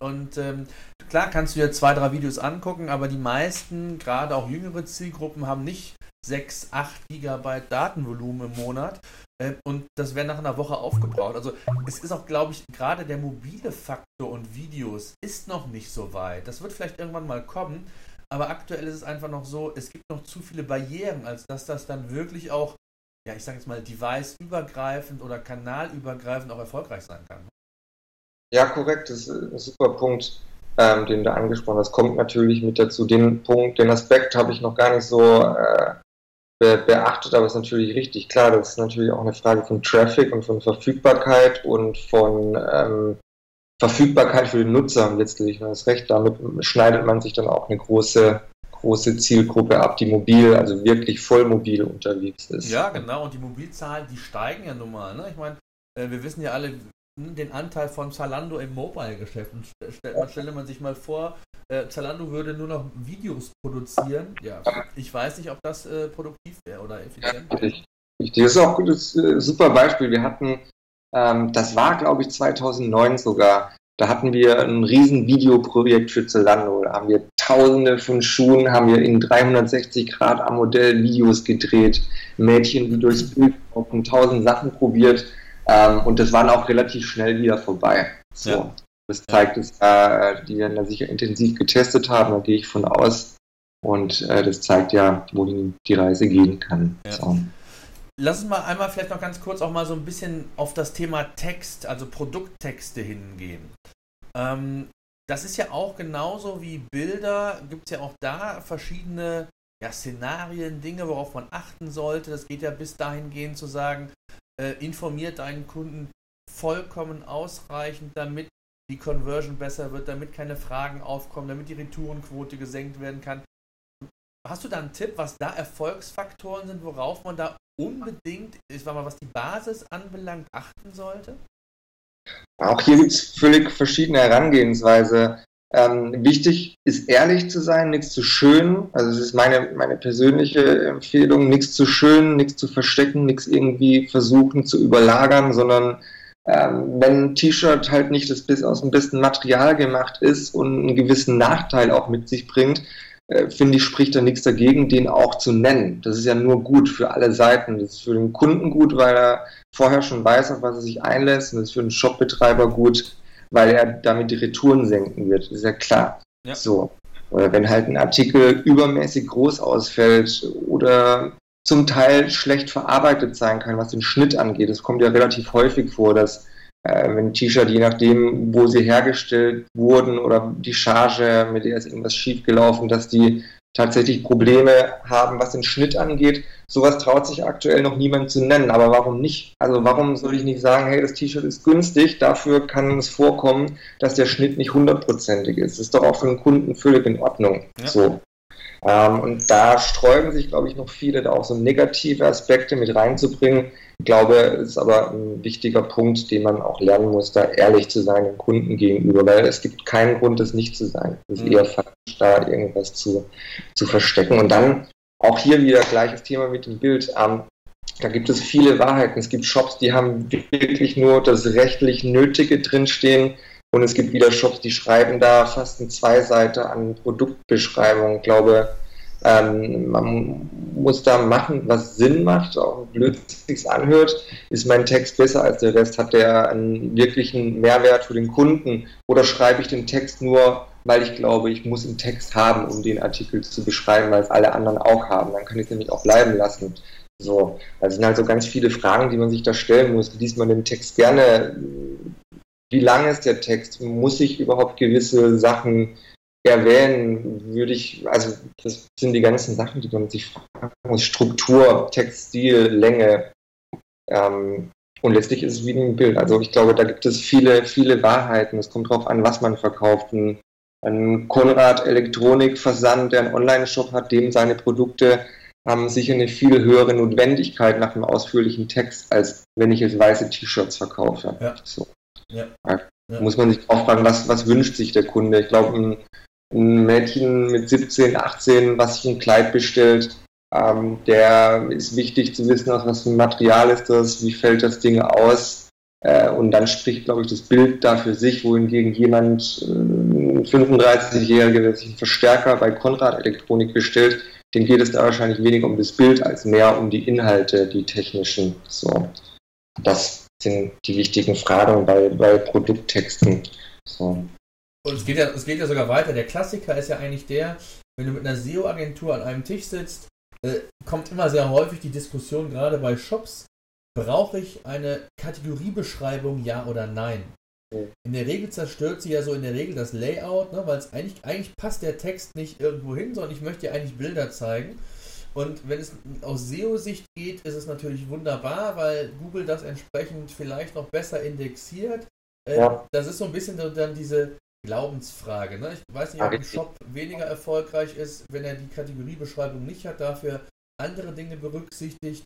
Und ähm, klar kannst du dir zwei, drei Videos angucken, aber die meisten, gerade auch jüngere Zielgruppen, haben nicht 6, 8 Gigabyte Datenvolumen im Monat. Äh, und das wäre nach einer Woche aufgebraucht. Also es ist auch, glaube ich, gerade der mobile Faktor und Videos ist noch nicht so weit. Das wird vielleicht irgendwann mal kommen. Aber aktuell ist es einfach noch so, es gibt noch zu viele Barrieren, als dass das dann wirklich auch, ja, ich sage jetzt mal, device-übergreifend oder kanalübergreifend auch erfolgreich sein kann. Ja, korrekt, das ist ein super Punkt, ähm, den du angesprochen hast. Kommt natürlich mit dazu. Den Punkt, den Aspekt habe ich noch gar nicht so äh, be beachtet, aber ist natürlich richtig. Klar, das ist natürlich auch eine Frage von Traffic und von Verfügbarkeit und von ähm, Verfügbarkeit für den Nutzer letztlich, ist recht, damit schneidet man sich dann auch eine große, große Zielgruppe ab, die mobil, also wirklich voll mobil unterwegs ist. Ja, genau. Und die Mobilzahlen, die steigen ja nun mal. Ne? Ich meine, äh, wir wissen ja alle hm, den Anteil von Zalando im Mobile-Geschäft. Und stelle man sich mal vor, äh, Zalando würde nur noch Videos produzieren. Ja, ich weiß nicht, ob das äh, produktiv wäre oder effizient. Ja, richtig. Das ist auch ein äh, super Beispiel. Wir hatten, ähm, das war glaube ich 2009 sogar, da hatten wir ein riesen Videoprojekt für Zalando. Da haben wir tausende von Schuhen, haben wir in 360 Grad am Modell Videos gedreht, Mädchen, die durchs Bild laufen, tausend Sachen probiert. Ähm, und das waren auch relativ schnell wieder vorbei. So. Ja. Das zeigt es, äh, die werden da sicher intensiv getestet haben, da gehe ich von aus. Und äh, das zeigt ja, wohin die Reise gehen kann. Ja. So. Lass uns mal einmal vielleicht noch ganz kurz auch mal so ein bisschen auf das Thema Text, also Produkttexte hingehen. Ähm, das ist ja auch genauso wie Bilder, gibt es ja auch da verschiedene ja, Szenarien, Dinge, worauf man achten sollte. Das geht ja bis dahin gehen zu sagen, äh, informiert deinen Kunden vollkommen ausreichend, damit die Conversion besser wird, damit keine Fragen aufkommen, damit die Retourenquote gesenkt werden kann. Hast du da einen Tipp, was da Erfolgsfaktoren sind, worauf man da unbedingt, ich sag mal, was die Basis anbelangt, achten sollte? Auch hier gibt es völlig verschiedene Herangehensweise. Ähm, wichtig ist ehrlich zu sein, nichts zu schön. Also es ist meine, meine persönliche Empfehlung, nichts zu schön, nichts zu verstecken, nichts irgendwie versuchen zu überlagern, sondern ähm, wenn ein T-Shirt halt nicht das aus dem besten Material gemacht ist und einen gewissen Nachteil auch mit sich bringt, äh, finde ich, spricht da nichts dagegen, den auch zu nennen. Das ist ja nur gut für alle Seiten. Das ist für den Kunden gut, weil er vorher schon weiß, auf was er sich einlässt. Und das ist für den Shopbetreiber gut, weil er damit die Retouren senken wird. Das ist ja klar. Ja. So. Oder wenn halt ein Artikel übermäßig groß ausfällt oder zum Teil schlecht verarbeitet sein kann, was den Schnitt angeht. Das kommt ja relativ häufig vor, dass äh, wenn T-Shirt, je nachdem, wo sie hergestellt wurden oder die Charge, mit der ist irgendwas schiefgelaufen, dass die tatsächlich Probleme haben, was den Schnitt angeht. Sowas traut sich aktuell noch niemand zu nennen. Aber warum nicht? Also warum soll ich nicht sagen, hey, das T-Shirt ist günstig, dafür kann es vorkommen, dass der Schnitt nicht hundertprozentig ist. Das ist doch auch für den Kunden völlig in Ordnung. Ja. So. Ähm, und da sträuben sich, glaube ich, noch viele, da auch so negative Aspekte mit reinzubringen. Ich glaube, es ist aber ein wichtiger Punkt, den man auch lernen muss, da ehrlich zu sein dem Kunden gegenüber, weil es gibt keinen Grund, das nicht zu sein. Es ist mhm. eher falsch, da irgendwas zu, zu verstecken. Und dann auch hier wieder gleiches Thema mit dem Bild. Ähm, da gibt es viele Wahrheiten. Es gibt Shops, die haben wirklich nur das rechtlich Nötige drinstehen und es gibt wieder Shops, die schreiben da fast eine Zweiseite an Produktbeschreibung. Ich glaube, ähm, man muss da machen, was Sinn macht, auch blöd sich anhört. Ist mein Text besser als der Rest? Hat der einen wirklichen Mehrwert für den Kunden? Oder schreibe ich den Text nur, weil ich glaube, ich muss einen Text haben, um den Artikel zu beschreiben, weil es alle anderen auch haben? Dann kann ich es nämlich auch bleiben lassen. So, das sind halt so ganz viele Fragen, die man sich da stellen muss. Liest man den Text gerne wie lang ist der Text? Muss ich überhaupt gewisse Sachen erwähnen? Würde ich, also das sind die ganzen Sachen, die man sich fragen muss. Struktur, Textstil, Länge. Ähm, und letztlich ist es wie ein Bild. Also ich glaube, da gibt es viele, viele Wahrheiten. Es kommt darauf an, was man verkauft. Ein, ein Konrad Elektronikversand, der einen Online-Shop hat, dem seine Produkte haben sicher eine viel höhere Notwendigkeit nach einem ausführlichen Text, als wenn ich jetzt weiße T-Shirts verkaufe. Ja. So. Ja. Ja. Muss man sich auch fragen, was, was wünscht sich der Kunde? Ich glaube, ein, ein, Mädchen mit 17, 18, was sich ein Kleid bestellt, ähm, der ist wichtig zu wissen, aus was für ein Material ist das, wie fällt das Ding aus. Äh, und dann spricht, glaube ich, das Bild da für sich, wohingegen jemand, äh, 35-Jähriger, der sich einen Verstärker bei Konrad Elektronik bestellt, dem geht es da wahrscheinlich weniger um das Bild als mehr um die Inhalte, die technischen. So. Das sind die wichtigen Fragen bei, bei Produkttexten. So. Und es geht, ja, es geht ja sogar weiter. Der Klassiker ist ja eigentlich der, wenn du mit einer SEO-Agentur an einem Tisch sitzt, äh, kommt immer sehr häufig die Diskussion, gerade bei Shops, brauche ich eine Kategoriebeschreibung, ja oder nein? In der Regel zerstört sie ja so in der Regel das Layout, ne, weil es eigentlich, eigentlich passt der Text nicht irgendwo hin, sondern ich möchte ja eigentlich Bilder zeigen. Und wenn es aus SEO-Sicht geht, ist es natürlich wunderbar, weil Google das entsprechend vielleicht noch besser indexiert. Äh, ja. Das ist so ein bisschen dann diese, Glaubensfrage. Ne? Ich weiß nicht, ob ein Shop weniger erfolgreich ist, wenn er die Kategoriebeschreibung nicht hat, dafür andere Dinge berücksichtigt.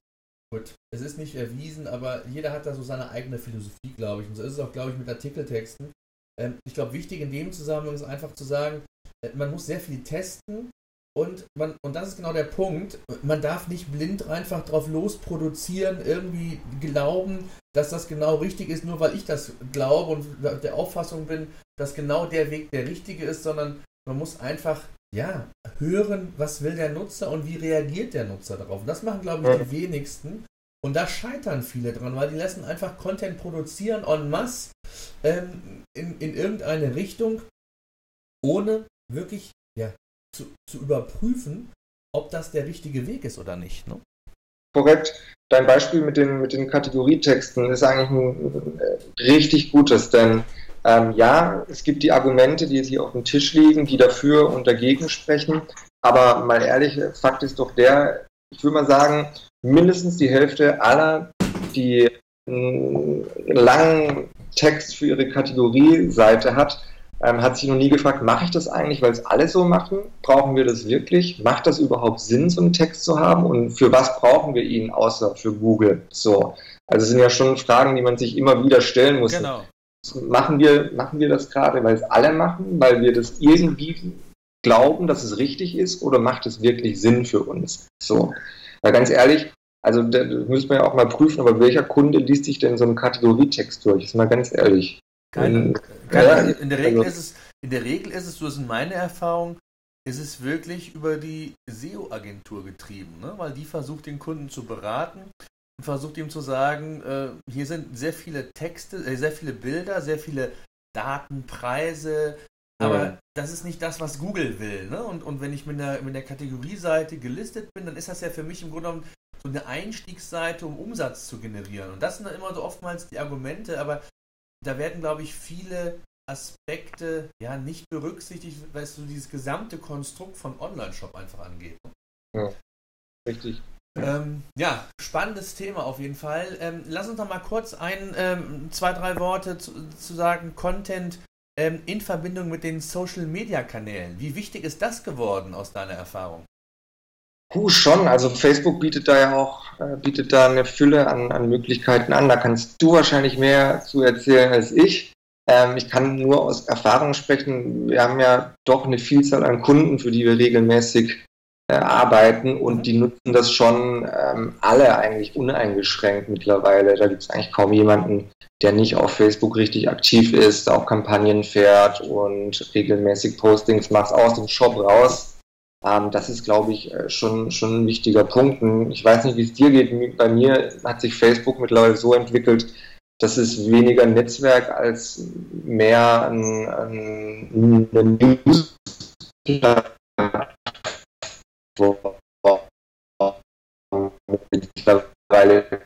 Gut, es ist nicht erwiesen, aber jeder hat da so seine eigene Philosophie, glaube ich. Und so ist es auch, glaube ich, mit Artikeltexten. Ähm, ich glaube, wichtig in dem Zusammenhang ist einfach zu sagen, äh, man muss sehr viel testen und, man, und das ist genau der Punkt. Man darf nicht blind einfach drauf losproduzieren, irgendwie glauben, dass das genau richtig ist, nur weil ich das glaube und der Auffassung bin, dass genau der Weg der richtige ist, sondern man muss einfach ja, hören, was will der Nutzer und wie reagiert der Nutzer darauf. Und das machen, glaube ich, die wenigsten. Und da scheitern viele dran, weil die lassen einfach Content produzieren en masse ähm, in, in irgendeine Richtung, ohne wirklich ja, zu, zu überprüfen, ob das der richtige Weg ist oder nicht. Ne? Korrekt. Dein Beispiel mit den, mit den Kategorietexten ist eigentlich ein richtig gutes, denn ähm, ja, es gibt die Argumente, die hier auf dem Tisch liegen, die dafür und dagegen sprechen. Aber mal ehrlich, Fakt ist doch der, ich würde mal sagen, mindestens die Hälfte aller, die einen langen Text für ihre Kategorieseite hat, ähm, hat sich noch nie gefragt, mache ich das eigentlich, weil es alle so machen? Brauchen wir das wirklich? Macht das überhaupt Sinn, so einen Text zu haben? Und für was brauchen wir ihn außer für Google? So. Also es sind ja schon Fragen, die man sich immer wieder stellen muss. Genau. Machen wir, machen wir das gerade, weil es alle machen, weil wir das irgendwie glauben, dass es richtig ist, oder macht es wirklich Sinn für uns? So. Weil ganz ehrlich, also da müssen wir ja auch mal prüfen, aber welcher Kunde liest sich denn so einen Kategorietext durch? Ist mal ganz ehrlich. Keine, keine, ja, in, der Regel also, ist es, in der Regel ist es, so ist meine Erfahrung, ist es wirklich über die SEO-Agentur getrieben, ne? weil die versucht, den Kunden zu beraten versucht ihm zu sagen, äh, hier sind sehr viele Texte, äh, sehr viele Bilder, sehr viele Daten, Preise, aber ja. das ist nicht das, was Google will. Ne? Und, und wenn ich mit der, mit der Kategorieseite gelistet bin, dann ist das ja für mich im Grunde genommen so eine Einstiegsseite, um Umsatz zu generieren. Und das sind dann immer so oftmals die Argumente, aber da werden, glaube ich, viele Aspekte ja nicht berücksichtigt, weil es so dieses gesamte Konstrukt von Online-Shop einfach angeht. Ja, richtig. Ähm, ja, spannendes Thema auf jeden Fall. Ähm, lass uns noch mal kurz ein, ähm, zwei, drei Worte zu, zu sagen. Content ähm, in Verbindung mit den Social-Media-Kanälen. Wie wichtig ist das geworden aus deiner Erfahrung? Puh, schon. Also Facebook bietet da ja auch, äh, bietet da eine Fülle an, an Möglichkeiten an. Da kannst du wahrscheinlich mehr zu erzählen als ich. Ähm, ich kann nur aus Erfahrung sprechen. Wir haben ja doch eine Vielzahl an Kunden, für die wir regelmäßig arbeiten und die nutzen das schon ähm, alle eigentlich uneingeschränkt mittlerweile. Da gibt es eigentlich kaum jemanden, der nicht auf Facebook richtig aktiv ist, auch Kampagnen fährt und regelmäßig Postings macht aus dem Shop raus ähm, das ist, glaube ich, äh, schon, schon ein wichtiger Punkt. Und ich weiß nicht, wie es dir geht. Bei mir hat sich Facebook mittlerweile so entwickelt, dass es weniger Netzwerk als mehr ein, ein, ein News mittlerweile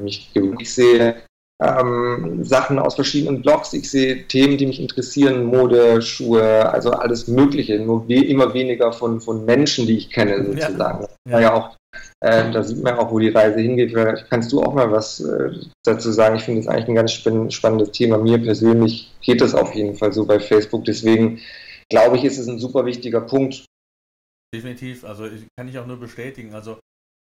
mich ich sehe ähm, Sachen aus verschiedenen Blogs. Ich sehe Themen, die mich interessieren, Mode, Schuhe, also alles Mögliche. Nur we immer weniger von, von Menschen, die ich kenne, sozusagen. Ja. ja auch, äh, da sieht man auch, wo die Reise hingeht. Vielleicht kannst du auch mal was äh, dazu sagen. Ich finde es eigentlich ein ganz spannendes Thema. Mir persönlich geht das auf jeden Fall so bei Facebook. Deswegen glaube ich, ist es ein super wichtiger Punkt. Definitiv. Also ich, kann ich auch nur bestätigen. Also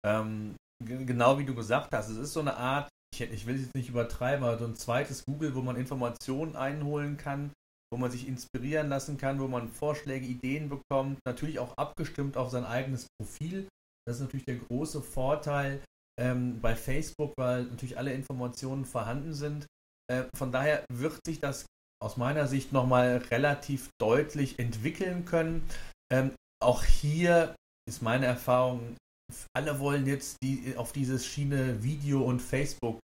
ähm, genau wie du gesagt hast, es ist so eine Art ich, ich will es jetzt nicht übertreiben, aber so ein zweites Google, wo man Informationen einholen kann, wo man sich inspirieren lassen kann, wo man Vorschläge, Ideen bekommt, natürlich auch abgestimmt auf sein eigenes Profil. Das ist natürlich der große Vorteil ähm, bei Facebook, weil natürlich alle Informationen vorhanden sind. Äh, von daher wird sich das aus meiner Sicht nochmal relativ deutlich entwickeln können. Ähm, auch hier ist meine Erfahrung, alle wollen jetzt die, auf dieses Schiene Video und Facebook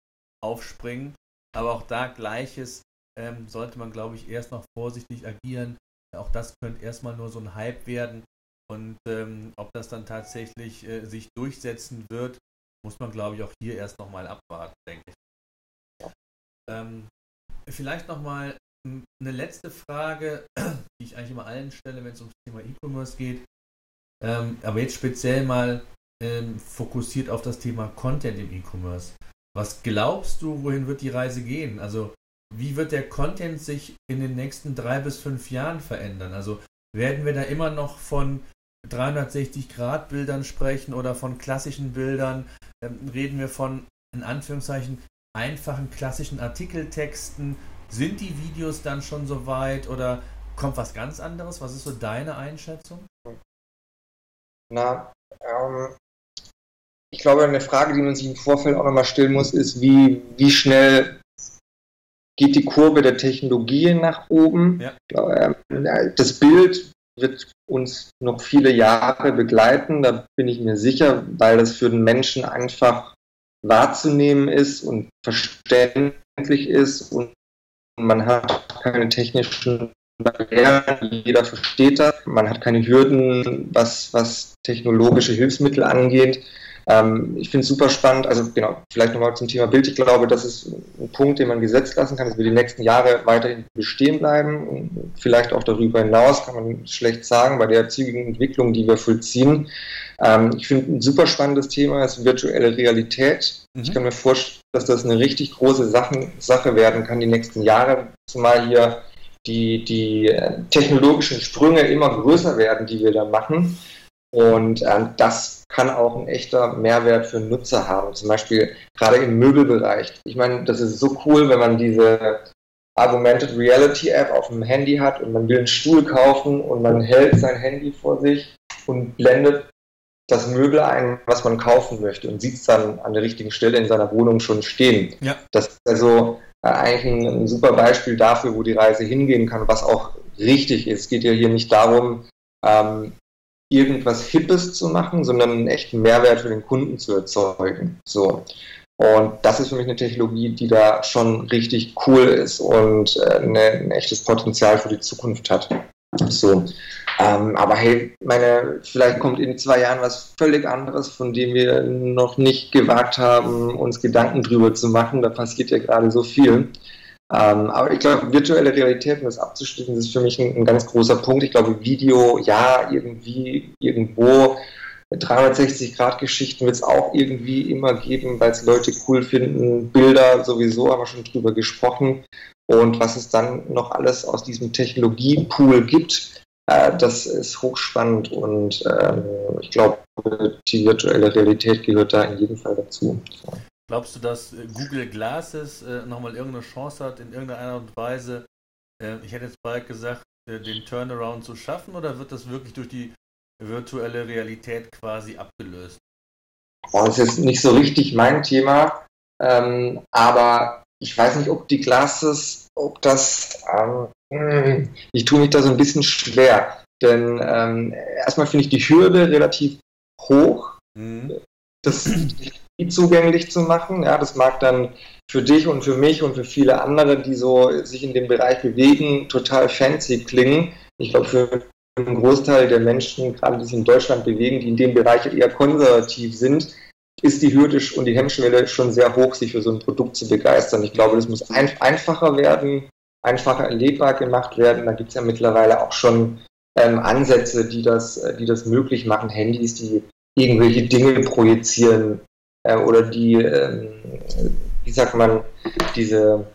aufspringen. Aber auch da gleiches ähm, sollte man, glaube ich, erst noch vorsichtig agieren. Auch das könnte erstmal nur so ein Hype werden. Und ähm, ob das dann tatsächlich äh, sich durchsetzen wird, muss man, glaube ich, auch hier erst nochmal abwarten, denke ich. Ähm, vielleicht nochmal eine letzte Frage, die ich eigentlich immer allen stelle, wenn es ums Thema E-Commerce geht. Ähm, aber jetzt speziell mal ähm, fokussiert auf das Thema Content im E-Commerce. Was glaubst du, wohin wird die Reise gehen? Also wie wird der Content sich in den nächsten drei bis fünf Jahren verändern? Also werden wir da immer noch von 360-Grad-Bildern sprechen oder von klassischen Bildern? Ähm, reden wir von, in Anführungszeichen, einfachen klassischen Artikeltexten? Sind die Videos dann schon so weit oder kommt was ganz anderes? Was ist so deine Einschätzung? Na, ähm, ich glaube, eine Frage, die man sich im Vorfeld auch nochmal stellen muss, ist, wie, wie schnell geht die Kurve der Technologie nach oben. Ja. Ähm, das Bild wird uns noch viele Jahre begleiten, da bin ich mir sicher, weil das für den Menschen einfach wahrzunehmen ist und verständlich ist und man hat keine technischen Barrieren, jeder versteht das, man hat keine Hürden, was, was technologische Hilfsmittel angeht. Ähm, ich finde es super spannend. Also genau, vielleicht nochmal zum Thema Bild. Ich glaube, das ist ein Punkt, den man gesetzt lassen kann, dass wir die nächsten Jahre weiterhin bestehen bleiben. Und vielleicht auch darüber hinaus, kann man schlecht sagen, bei der zügigen Entwicklung, die wir vollziehen. Ähm, ich finde ein super spannendes Thema ist virtuelle Realität. Mhm. Ich kann mir vorstellen, dass das eine richtig große Sachen, Sache werden kann die nächsten Jahre, zumal hier die, die äh, technologischen Sprünge immer größer werden, die wir da machen. Und ähm, das kann auch ein echter Mehrwert für Nutzer haben. Zum Beispiel gerade im Möbelbereich. Ich meine, das ist so cool, wenn man diese Augmented Reality App auf dem Handy hat und man will einen Stuhl kaufen und man hält sein Handy vor sich und blendet das Möbel ein, was man kaufen möchte und sieht es dann an der richtigen Stelle in seiner Wohnung schon stehen. Ja. Das ist also äh, eigentlich ein, ein super Beispiel dafür, wo die Reise hingehen kann, was auch richtig ist. Es geht ja hier nicht darum, ähm, irgendwas Hippes zu machen, sondern einen echten Mehrwert für den Kunden zu erzeugen. So. Und das ist für mich eine Technologie, die da schon richtig cool ist und äh, ein echtes Potenzial für die Zukunft hat. So. Ähm, aber hey, meine, vielleicht kommt in zwei Jahren was völlig anderes, von dem wir noch nicht gewagt haben, uns Gedanken drüber zu machen. Da passiert ja gerade so viel. Ähm, aber ich glaube, virtuelle Realität, um das abzuschließen, ist für mich ein, ein, ganz großer Punkt. Ich glaube, Video, ja, irgendwie, irgendwo. 360-Grad-Geschichten wird es auch irgendwie immer geben, weil es Leute cool finden. Bilder sowieso, haben wir schon drüber gesprochen. Und was es dann noch alles aus diesem Technologiepool gibt, äh, das ist hochspannend und ähm, ich glaube, die virtuelle Realität gehört da in jedem Fall dazu. Glaubst du, dass äh, Google Glasses äh, nochmal irgendeine Chance hat, in irgendeiner Art und Weise, äh, ich hätte jetzt bald gesagt, äh, den Turnaround zu schaffen oder wird das wirklich durch die virtuelle Realität quasi abgelöst? Oh, das ist nicht so richtig mein Thema, ähm, aber ich weiß nicht, ob die Glasses, ob das, ähm, hm, ich tue mich da so ein bisschen schwer, denn ähm, erstmal finde ich die Hürde relativ hoch. Mhm. Das zugänglich zu machen. Ja, das mag dann für dich und für mich und für viele andere, die so sich in dem Bereich bewegen, total fancy klingen. Ich glaube, für einen Großteil der Menschen, gerade die sich in Deutschland bewegen, die in dem Bereich eher konservativ sind, ist die Hürde und die Hemmschwelle schon sehr hoch, sich für so ein Produkt zu begeistern. Ich glaube, das muss ein einfacher werden, einfacher erlebbar gemacht werden. Da gibt es ja mittlerweile auch schon ähm, Ansätze, die das, die das möglich machen. Handys, die irgendwelche Dinge projizieren, äh, oder die, äh, wie sagt man, diese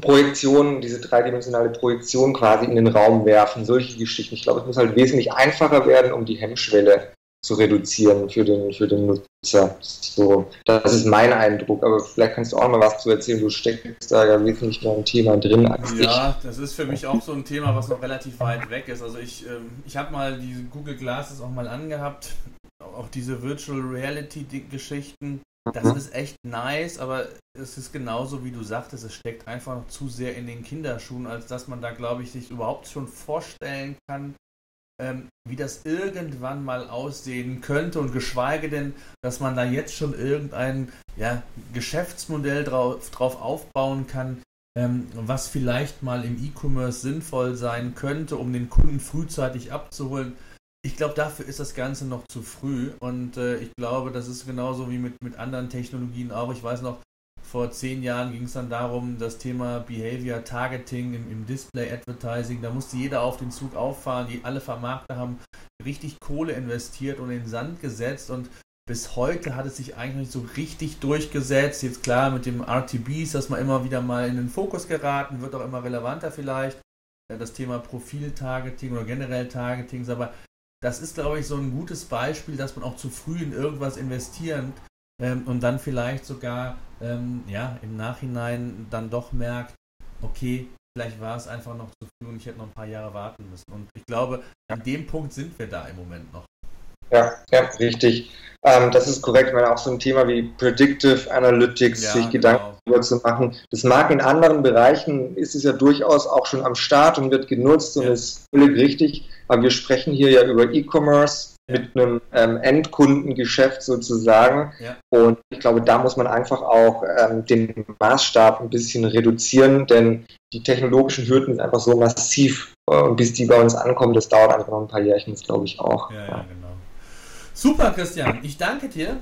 Projektion, diese dreidimensionale Projektion quasi in den Raum werfen, solche Geschichten. Ich glaube, es muss halt wesentlich einfacher werden, um die Hemmschwelle zu reduzieren für den, für den Nutzer. So, das ist mein Eindruck, aber vielleicht kannst du auch mal was zu erzählen. Du steckst da ja wesentlich mehr ein Thema drin als Ja, ich. das ist für mich auch so ein Thema, was noch relativ weit weg ist. Also ich, ähm, ich habe mal diese Google Glasses auch mal angehabt auch diese Virtual Reality Geschichten, das mhm. ist echt nice, aber es ist genauso wie du sagtest, es steckt einfach noch zu sehr in den Kinderschuhen, als dass man da, glaube ich, sich überhaupt schon vorstellen kann, ähm, wie das irgendwann mal aussehen könnte und geschweige denn, dass man da jetzt schon irgendein ja, Geschäftsmodell drauf, drauf aufbauen kann, ähm, was vielleicht mal im E-Commerce sinnvoll sein könnte, um den Kunden frühzeitig abzuholen ich glaube, dafür ist das Ganze noch zu früh und äh, ich glaube, das ist genauso wie mit, mit anderen Technologien auch. Ich weiß noch, vor zehn Jahren ging es dann darum, das Thema Behavior Targeting im, im, Display Advertising. Da musste jeder auf den Zug auffahren. Die, alle Vermarkter haben richtig Kohle investiert und in Sand gesetzt und bis heute hat es sich eigentlich nicht so richtig durchgesetzt. Jetzt klar mit dem RTBs, dass man immer wieder mal in den Fokus geraten, wird auch immer relevanter vielleicht. Das Thema Profil-Targeting oder generell Targeting, aber das ist, glaube ich, so ein gutes Beispiel, dass man auch zu früh in irgendwas investieren ähm, und dann vielleicht sogar ähm, ja, im Nachhinein dann doch merkt, okay, vielleicht war es einfach noch zu früh und ich hätte noch ein paar Jahre warten müssen. Und ich glaube, an dem Punkt sind wir da im Moment noch. Ja, ja, richtig. Ähm, das ist korrekt. Ich meine, auch so ein Thema wie Predictive Analytics, ja, sich Gedanken genau. darüber zu machen. Das mag in anderen Bereichen, ist es ja durchaus auch schon am Start und wird genutzt ja. und ist völlig richtig. Aber wir sprechen hier ja über E-Commerce ja. mit einem ähm, Endkundengeschäft sozusagen. Und ich glaube, da muss man einfach auch ähm, den Maßstab ein bisschen reduzieren, denn die technologischen Hürden sind einfach so massiv. Äh, und bis die bei uns ankommen, das dauert einfach noch ein paar Jährchen, glaube ich auch. Genau. Super, Christian. Ich danke dir.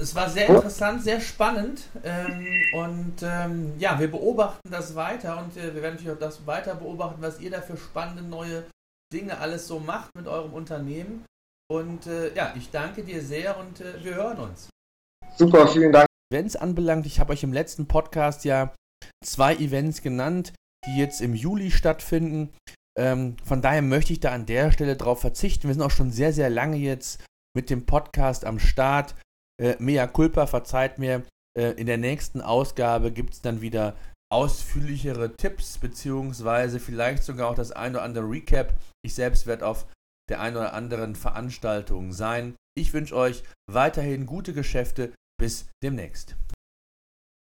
Es war sehr interessant, sehr spannend. Ähm, und ähm, ja, wir beobachten das weiter und äh, wir werden natürlich auch das weiter beobachten, was ihr da für spannende neue Dinge alles so macht mit eurem Unternehmen. Und äh, ja, ich danke dir sehr und äh, wir hören uns. Super, vielen Dank. Events anbelangt, ich habe euch im letzten Podcast ja zwei Events genannt, die jetzt im Juli stattfinden. Ähm, von daher möchte ich da an der Stelle drauf verzichten. Wir sind auch schon sehr, sehr lange jetzt mit dem Podcast am Start. Äh, Mea culpa, verzeiht mir. Äh, in der nächsten Ausgabe gibt es dann wieder ausführlichere Tipps, beziehungsweise vielleicht sogar auch das ein oder andere Recap. Ich selbst werde auf der ein oder anderen Veranstaltung sein. Ich wünsche euch weiterhin gute Geschäfte. Bis demnächst.